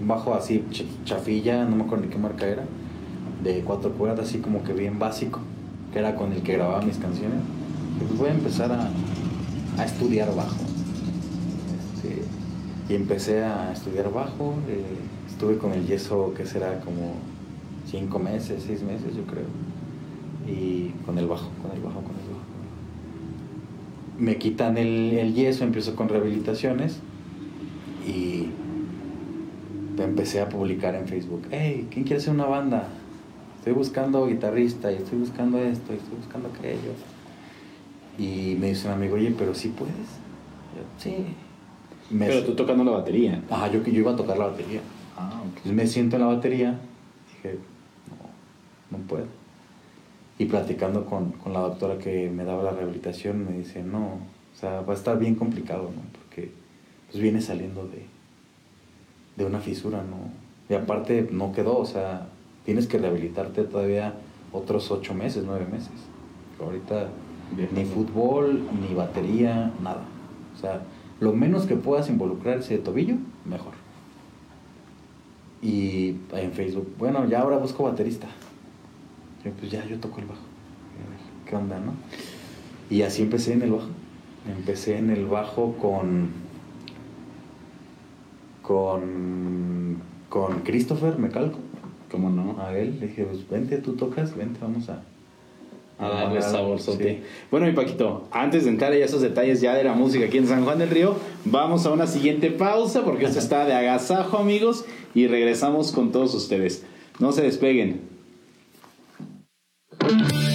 Speaker 2: un bajo así ch- chafilla, no me acuerdo ni qué marca era, de cuatro cuerdas, así como que bien básico, que era con el que grababa mis canciones. Y pues voy a empezar a, a estudiar bajo. Este, y empecé a estudiar bajo, eh, estuve con el yeso que será como cinco meses, seis meses yo creo. Y con el bajo, con el bajo, con el bajo. Me quitan el, el yeso, empiezo con rehabilitaciones y empecé a publicar en Facebook, hey, ¿quién quiere hacer una banda? Estoy buscando guitarrista y estoy buscando esto y estoy buscando aquello. Y me dice un amigo, oye, pero sí puedes. Yo, sí. Me-
Speaker 1: Pero tú tocando la batería.
Speaker 2: Ajá, yo, yo iba a tocar la batería.
Speaker 1: Ah.
Speaker 2: Entonces me siento en la batería, dije, no, no puedo. Y platicando con, con la doctora que me daba la rehabilitación, me dice, no, o sea, va a estar bien complicado, ¿no? Porque pues viene saliendo de, de una fisura, ¿no? Y aparte no quedó, o sea, tienes que rehabilitarte todavía otros ocho meses, nueve meses. Ahorita
Speaker 3: Bien.
Speaker 2: Ni fútbol, ni batería, nada. O sea, lo menos que puedas involucrarse de tobillo, mejor. Y en Facebook, bueno, ya ahora busco baterista. Yo, pues ya, yo toco el bajo. ¿Qué onda, no? Y así empecé en el bajo. Empecé en el bajo con. con. con Christopher Mecalco.
Speaker 3: ¿Cómo no?
Speaker 2: A él le dije, pues vente, tú tocas, vente, vamos a.
Speaker 3: A darle sabor, sote.
Speaker 2: sí.
Speaker 3: Bueno, mi Paquito, antes de entrar a esos detalles ya de la música aquí en San Juan del Río, vamos a una siguiente pausa porque esto está de agasajo, amigos, y regresamos con todos ustedes. No se despeguen. Thank you.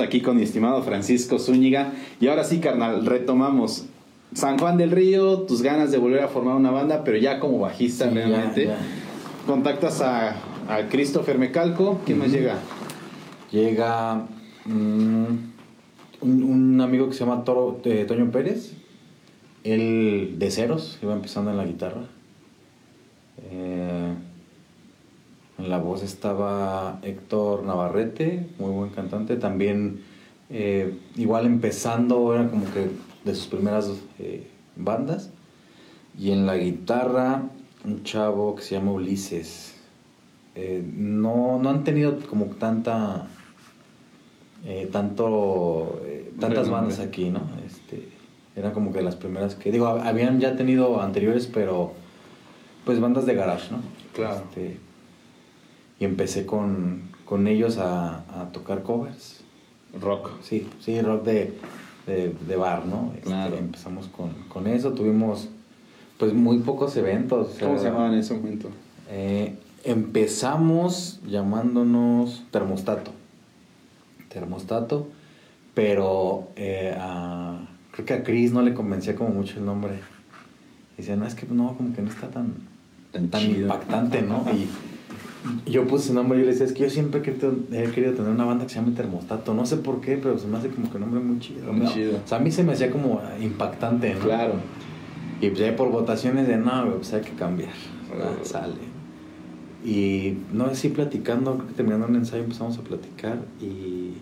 Speaker 3: Aquí con mi estimado Francisco Zúñiga. Y ahora sí, carnal, retomamos. San Juan del Río, tus ganas de volver a formar una banda, pero ya como bajista
Speaker 2: Sí,
Speaker 3: realmente.
Speaker 2: ya.
Speaker 3: Contactas a, a Christopher Mecalco. ¿Quién más
Speaker 2: Ujú.
Speaker 3: llega?
Speaker 2: Llega mm, un, un amigo que se llama Toro, eh, Toño Pérez. Él de ceros, iba empezando en la guitarra. Eh, en la voz estaba Héctor Navarrete, muy buen cantante. También, eh, igual empezando, era como que de sus primeras eh, bandas. Y en la guitarra, un chavo que se llama Ulises. Eh, no, no han tenido como tanta. tanto. tantas bandas aquí, ¿no? Este, era como que las primeras que. Digo, hab- habían ya tenido anteriores, pero. Pues bandas de garage, ¿no?
Speaker 3: Claro.
Speaker 2: Este, y empecé con, con ellos a, a tocar covers.
Speaker 3: Rock.
Speaker 2: Sí, sí, rock de, de, de bar, ¿no? Este,
Speaker 1: Claro.
Speaker 2: empezamos con, con eso, tuvimos pues muy pocos eventos. o sea,
Speaker 1: ¿Cómo se llamaban en ese momento?
Speaker 2: eh, empezamos llamándonos termostato. Termostato, pero eh, a- creo que a Chris no le convencía como mucho el nombre. Decía, no, es que no, como que no está tan,
Speaker 1: Tan
Speaker 2: tan impactante, ¿no? (laughs) Y yo puse nombre y yo le decía, es que yo siempre he querido, tener una banda que se llame Termostato. No sé por qué, pero se me hace como que un nombre muy chido.
Speaker 1: Muy
Speaker 2: ¿no?
Speaker 1: chido.
Speaker 2: O sea, a mí se me hacía como impactante, ¿no?
Speaker 1: Claro.
Speaker 2: Y pues ya por votaciones de no, pues hay que cambiar.
Speaker 1: Ah.
Speaker 2: Sale. Y no así platicando, creo que terminando un ensayo empezamos a platicar y,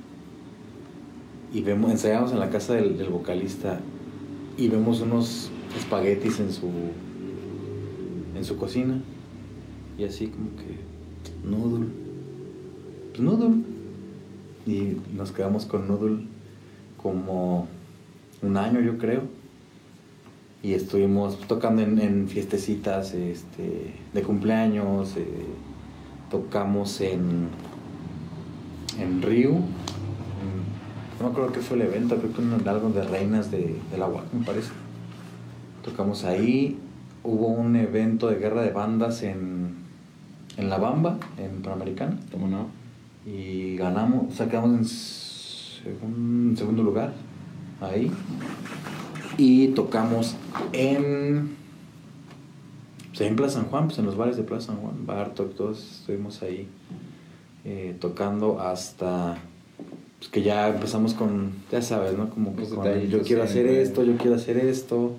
Speaker 2: y vemos, ensayamos en la casa del, del vocalista y vemos unos espaguetis en su en su cocina y así como que noodle pues noodle y nos quedamos con noodle como un año yo creo. Y estuvimos tocando en, en fiestecitas este, de cumpleaños, eh, tocamos en, en Río, en- no me acuerdo qué fue el evento, creo que un- algo de Reinas de, de la me parece. Tocamos ahí, hubo un evento de guerra de bandas en, en La Bamba, en Panamericana,
Speaker 1: ¿Cómo no?
Speaker 2: y ganamos, sacamos en segun- segundo lugar ahí y tocamos en pues, en Plaza San Juan, pues en los bares de Plaza San Juan, Bartok, todos estuvimos ahí eh, tocando hasta pues, que ya empezamos con, ya sabes, ¿no? Como que con, yo quiero hacer esto, yo quiero hacer esto.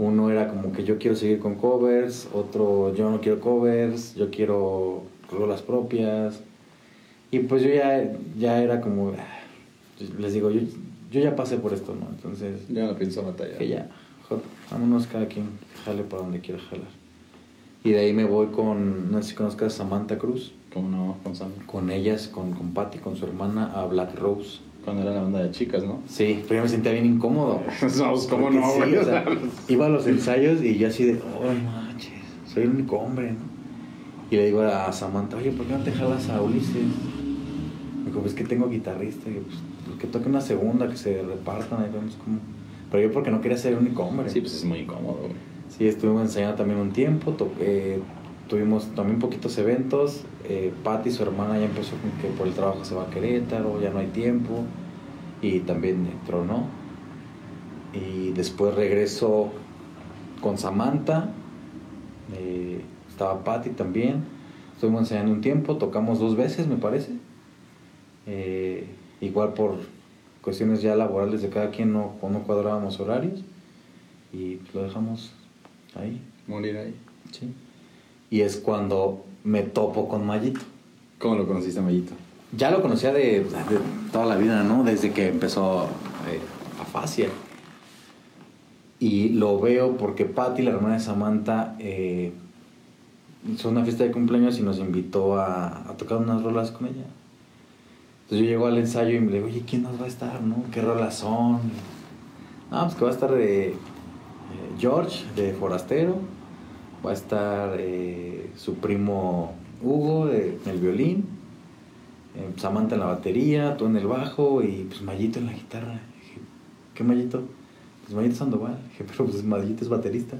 Speaker 2: Uno era como que yo quiero seguir con covers, otro yo no quiero covers, yo quiero rolas propias. Y pues yo ya, ya era como, ah, les digo, yo, yo ya pasé por esto, ¿no? Entonces,
Speaker 1: Ya no pienso batallar.
Speaker 2: que ya, vámonos cada quien jale para donde quiera jalar. Y de ahí me voy con, no sé si conozcas a Samantha Cruz,
Speaker 1: ¿Cómo no? Con Sam.
Speaker 2: con ellas, con, con Patty, con su hermana, a Black Rose.
Speaker 1: Cuando era la banda de chicas, ¿no?
Speaker 2: Sí, pero yo me sentía bien incómodo. (laughs)
Speaker 1: No, pues, ¿cómo no,
Speaker 2: sí, o sea, (laughs) iba a los ensayos y yo así de, oh, manches, soy el único hombre, ¿no? Y le digo a Samantha, oye, ¿por qué no te jalas a Ulises? Me dijo, pues que tengo guitarrista, y yo, pues, pues, que toque una segunda, que se repartan, ahí vemos cómo. Pero yo porque no quería ser el único hombre.
Speaker 1: Sí, pues es muy incómodo, güey.
Speaker 2: Sí, estuvimos ensayando también un tiempo, to- eh, tuvimos también poquitos eventos. Eh, Patty, su hermana, ya empezó con que por el trabajo se va a Querétaro, ya no hay tiempo. Y también tronó. Y después regresó con Samantha. eh, estaba Patty también. Estuvimos ensayando un tiempo, tocamos dos veces, me parece. Eh, igual por cuestiones ya laborales de cada quien no, no cuadrábamos horarios. Y lo dejamos ahí.
Speaker 1: Morir ahí.
Speaker 2: Sí. Y es cuando me topo con Mayito.
Speaker 1: ¿Cómo lo conociste, Mayito?
Speaker 2: Ya lo conocía de, de toda la vida, ¿no? Desde que empezó eh, a Facia. Y lo veo porque Patty, la hermana de Samantha, eh, hizo una fiesta de cumpleaños y nos invitó a, a tocar unas rolas con ella. Entonces yo llego al ensayo y me digo, oye, ¿quién nos va a estar, no? ¿Qué rolas son? Ah, pues que va a estar eh, eh, George, de Forastero. Va a estar eh, su primo Hugo, de, en el violín. eh, Samantha en la batería, tú en el bajo y pues Mayito en la guitarra. Dije, ¿qué Mayito? Pues Mayito Sandoval. Dije, pero pues Mayito es baterista.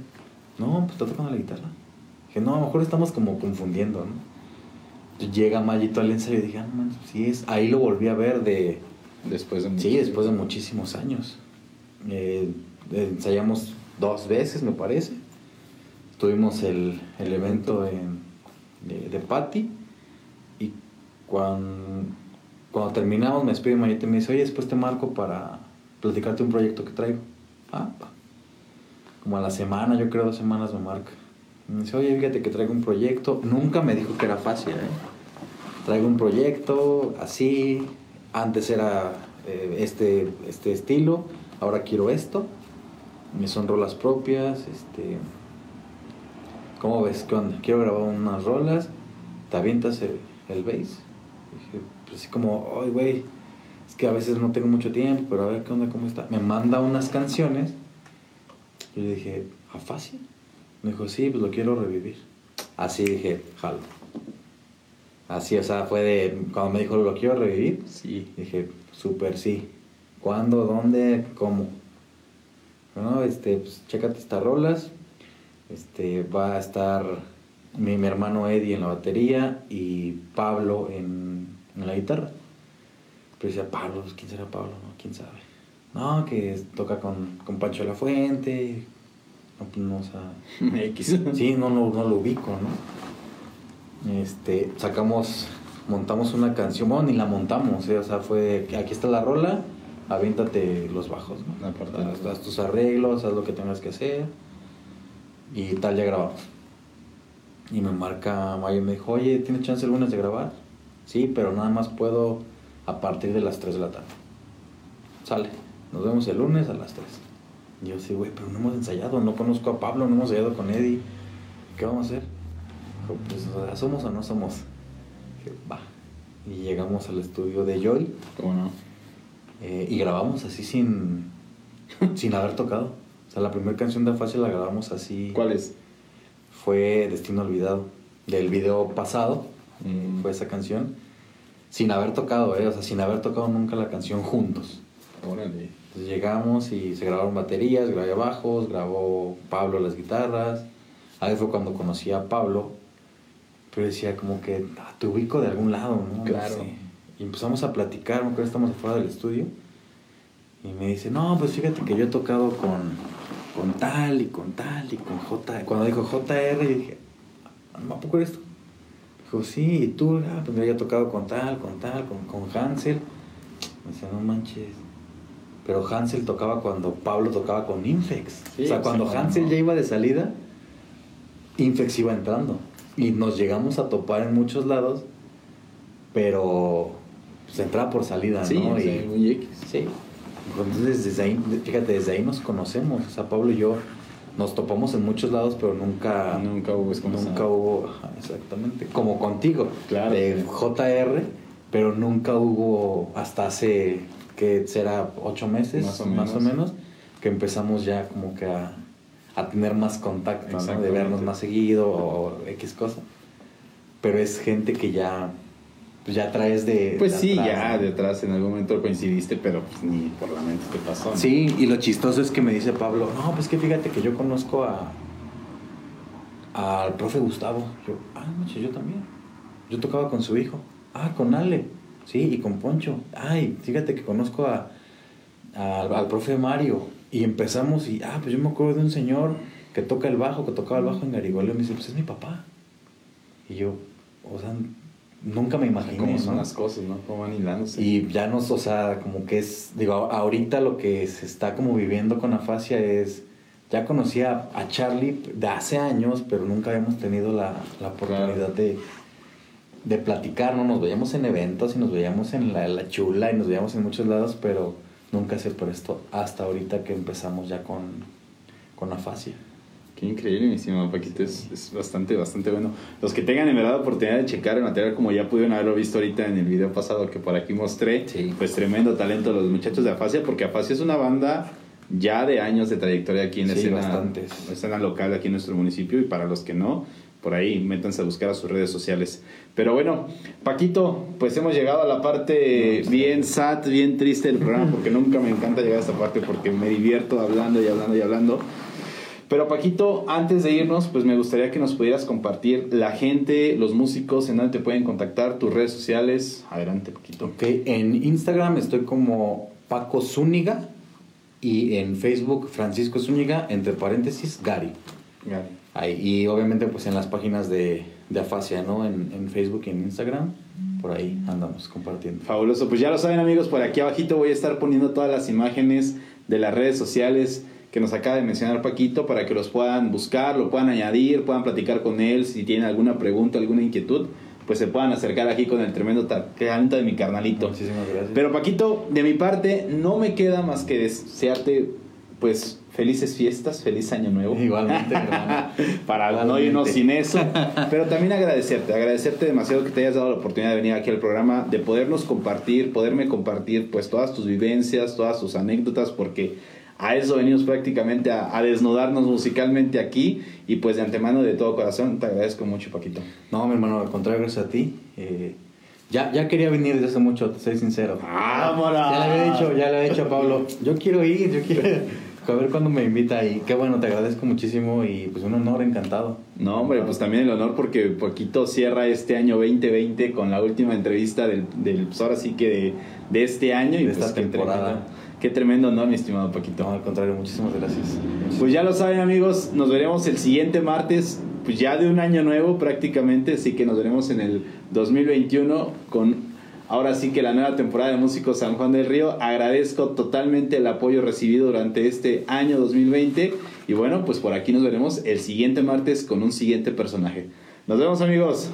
Speaker 2: No, pues está tocando la guitarra. Dije, no, a lo mejor estamos como confundiendo, ¿no? Llega Mayito al ensayo y dije, ah, no manches, sí es. Ahí lo volví a ver de,
Speaker 1: Después de
Speaker 2: Sí, después de muchísimos años. Eh, ensayamos dos veces, me parece. Tuvimos el, el evento en- de, de Patty. Y cuando, cuando terminamos, me despide Mayito y me dice: Oye, después te marco para platicarte un proyecto que traigo. Ah, como a la semana, yo creo, dos semanas me marca. Me dice: Oye, fíjate que traigo un proyecto. Nunca me dijo que era fácil, ¿eh? Traigo un proyecto así. Antes era eh, este, este estilo, ahora quiero esto. Me son rolas propias. Este, ¿Cómo ves? ¿Qué onda? Quiero grabar unas rolas. ¿Te avientas el, el bass? Dije, pues así como, ay, güey, es que a veces no tengo mucho tiempo, pero a ver qué onda, cómo está. Me manda unas canciones. Y le dije, ¿a fácil? Me dijo, sí, pues lo quiero revivir. Así dije, jalo. Así, o sea, fue de. Cuando me dijo, lo quiero revivir,
Speaker 1: Sí.
Speaker 2: dije, súper sí. ¿Cuándo? ¿Dónde? ¿Cómo? No, este, pues chécate estas rolas. Este, va a estar mi, mi hermano Eddie en la batería y Pablo en, en la guitarra. Pero decía, Pablo, pues, ¿quién será Pablo? No, quién sabe. No, que toca con, con Pancho de la Fuente. No, pues no, o sea. (laughs)
Speaker 1: X.
Speaker 2: Sí, no, no, no lo ubico, ¿no? Este, sacamos, montamos una canción, bueno, ni la montamos, ¿eh? o sea, fue, aquí está la rola, aviéntate los bajos, ¿no? Haz, haz tus arreglos, haz lo que tengas que hacer, y tal, ya grabamos. Y me marca Maya y me dijo, oye, ¿tienes chance el lunes de grabar? Sí, pero nada más puedo a partir de las 3 de la tarde. Sale, nos vemos el lunes a las 3. Y yo sí, güey, pero no hemos ensayado, no conozco a Pablo, no hemos ensayado con Eddie. ¿Qué vamos a hacer? Dijo, pues, ¿somos o no somos? Dije, va. Y llegamos al estudio de Joy
Speaker 1: ¿Cómo no?
Speaker 2: eh, y grabamos así sin, (laughs) sin haber tocado. O sea, la primera canción de Afasia la grabamos así.
Speaker 1: ¿Cuál es?
Speaker 2: Fue Destino Olvidado. Del video pasado
Speaker 1: Mm.
Speaker 2: fue esa canción. Sin haber tocado, ¿eh? O sea, sin haber tocado nunca la canción juntos.
Speaker 1: Órale.
Speaker 2: Entonces llegamos y se grabaron baterías, grabé bajos, grabó Pablo las guitarras. Ahí fue cuando conocí a Pablo. Pero decía como que "Ah, te ubico de algún lado, ¿no? No
Speaker 1: Claro.
Speaker 2: sé. Y empezamos a platicar, me acuerdo estamos afuera del estudio. Y me dice, no, pues fíjate que yo he tocado con, con tal y con tal y con J. Cuando dijo JR, yo dije, ¿a poco eres tú? Dijo, sí, y tú, ah, pues mira, yo he tocado con tal, con tal, con, con Hansel. Me decía, no manches. Pero Hansel tocaba cuando Pablo tocaba con Infex.
Speaker 1: Sí,
Speaker 2: o sea, cuando
Speaker 1: sí,
Speaker 2: Hansel
Speaker 1: no.
Speaker 2: ya iba de salida, Infex iba entrando. Y nos llegamos a topar en muchos lados, pero pues entraba por salida,
Speaker 1: Sí,
Speaker 2: ¿no? Y-
Speaker 1: muy X.
Speaker 2: Sí. Entonces, desde ahí, fíjate, desde ahí nos conocemos. O sea, Pablo y yo nos topamos en muchos lados, pero nunca.
Speaker 1: Nunca hubo
Speaker 2: Nunca hubo. exactamente. Como contigo.
Speaker 1: Claro.
Speaker 2: De JR, pero nunca hubo hasta hace. que será? ¿Ocho meses?
Speaker 1: Más o
Speaker 2: Más o
Speaker 1: menos.
Speaker 2: Que empezamos ya como que a, a tener más contacto, ¿no? De vernos más seguido o X cosa. Pero es gente que ya. Pues ya traes de.
Speaker 1: Pues
Speaker 2: de
Speaker 1: sí,
Speaker 2: atrás,
Speaker 1: ya
Speaker 2: ¿no?
Speaker 1: detrás en algún momento coincidiste, pero pues ni por la mente te pasó. ¿no?
Speaker 2: Sí, y lo chistoso es que me dice Pablo, no, pues que fíjate que yo conozco a al profe Gustavo. Yo, ah, no, yo también. Yo tocaba con su hijo. Ah, con Ale. Sí, y con Poncho. Ay, fíjate que conozco a, al, al profe Mario. Y empezamos y, ah, pues yo me acuerdo de un señor que toca el bajo, que tocaba el bajo en Garigoleo. Me dice, pues es mi papá. Y yo, o sea, nunca me imaginé.
Speaker 1: Cómo son
Speaker 2: ¿no?
Speaker 1: las cosas, ¿no? Cómo van hilándose.
Speaker 2: Y ya nos, o sea, como que es, digo, ahorita lo que se está como viviendo con afasia es, ya conocía a Charlie de hace años, pero nunca habíamos tenido la, la oportunidad
Speaker 1: Claro.
Speaker 2: de, de platicar, ¿no? Nos veíamos en eventos y nos veíamos en la, la chula y nos veíamos en muchos lados, pero nunca se prestó hasta ahorita que empezamos ya con, con afasia.
Speaker 1: Qué increíble, mi estimado Paquito, es, es bastante, bastante bueno. Los que tengan en verdad la oportunidad de checar el material, como ya pudieron haberlo visto ahorita en el video pasado que por aquí mostré,
Speaker 2: Sí.
Speaker 1: pues tremendo talento los muchachos de Afasia, porque Afasia es una banda ya de años de trayectoria aquí en la
Speaker 2: Sí,
Speaker 1: escena, escena local aquí en nuestro municipio, y para los que no, por ahí métanse a buscar a sus redes sociales. Pero bueno, Paquito, pues hemos llegado a la parte bien sad, bien triste del programa, porque nunca me encanta llegar a esta parte porque me divierto hablando y hablando y hablando. Pero Paquito, antes de irnos, pues me gustaría que nos pudieras compartir la gente, los músicos, en dónde te pueden contactar, tus redes sociales. Adelante, Paquito.
Speaker 2: Ok, en Instagram estoy como Paco Zúñiga y en Facebook Francisco Zúñiga, entre paréntesis, Gary. Ahí, y obviamente pues en las páginas de, de Afasia, ¿no? En, en Facebook y en Instagram, por ahí andamos compartiendo.
Speaker 1: Fabuloso, pues ya lo saben amigos, por aquí abajito voy a estar poniendo todas las imágenes de las redes sociales que nos acaba de mencionar Paquito para que los puedan buscar, lo puedan añadir, puedan platicar con él, si tienen alguna pregunta, alguna inquietud, pues se puedan acercar aquí con el tremendo talento de mi carnalito.
Speaker 2: Muchísimas gracias.
Speaker 1: Pero Paquito, de mi parte, no me queda más que desearte, pues, felices fiestas, feliz año nuevo.
Speaker 2: Igualmente, (laughs) hermano.
Speaker 1: Para no irnos sin eso. Pero también agradecerte, agradecerte demasiado que te hayas dado la oportunidad de venir aquí al programa, de podernos compartir, poderme compartir, pues, todas tus vivencias, todas tus anécdotas, porque a eso venimos prácticamente a, a desnudarnos musicalmente aquí. Y pues, de antemano, de todo corazón, te agradezco mucho, Paquito.
Speaker 2: No, mi hermano, al contrario, gracias a ti. Eh, Ya, ya quería venir desde hace mucho, te soy sincero.
Speaker 1: ¡Vámonos!
Speaker 2: Ya le había dicho, ya le había dicho a Pablo, yo quiero ir, yo quiero (laughs) a ver cuándo me invita y qué bueno, te agradezco muchísimo y pues un honor, encantado.
Speaker 1: No, hombre, pues también el honor porque Poquito cierra este año 2020 con la última entrevista del, del pues ahora sí que de, de este año y
Speaker 2: De
Speaker 1: pues
Speaker 2: esta temporada.
Speaker 1: Qué tremendo honor, mi estimado Paquito.
Speaker 2: No, al contrario, muchísimas gracias.
Speaker 1: Pues ya lo saben amigos, nos veremos el siguiente martes, pues ya de un año nuevo prácticamente, así que nos veremos en el 2021 con ahora sí que la nueva temporada de Músicos San Juan del Río. Agradezco totalmente el apoyo recibido durante este año 2020 y bueno, pues por aquí nos veremos el siguiente martes con un siguiente personaje. Nos vemos amigos.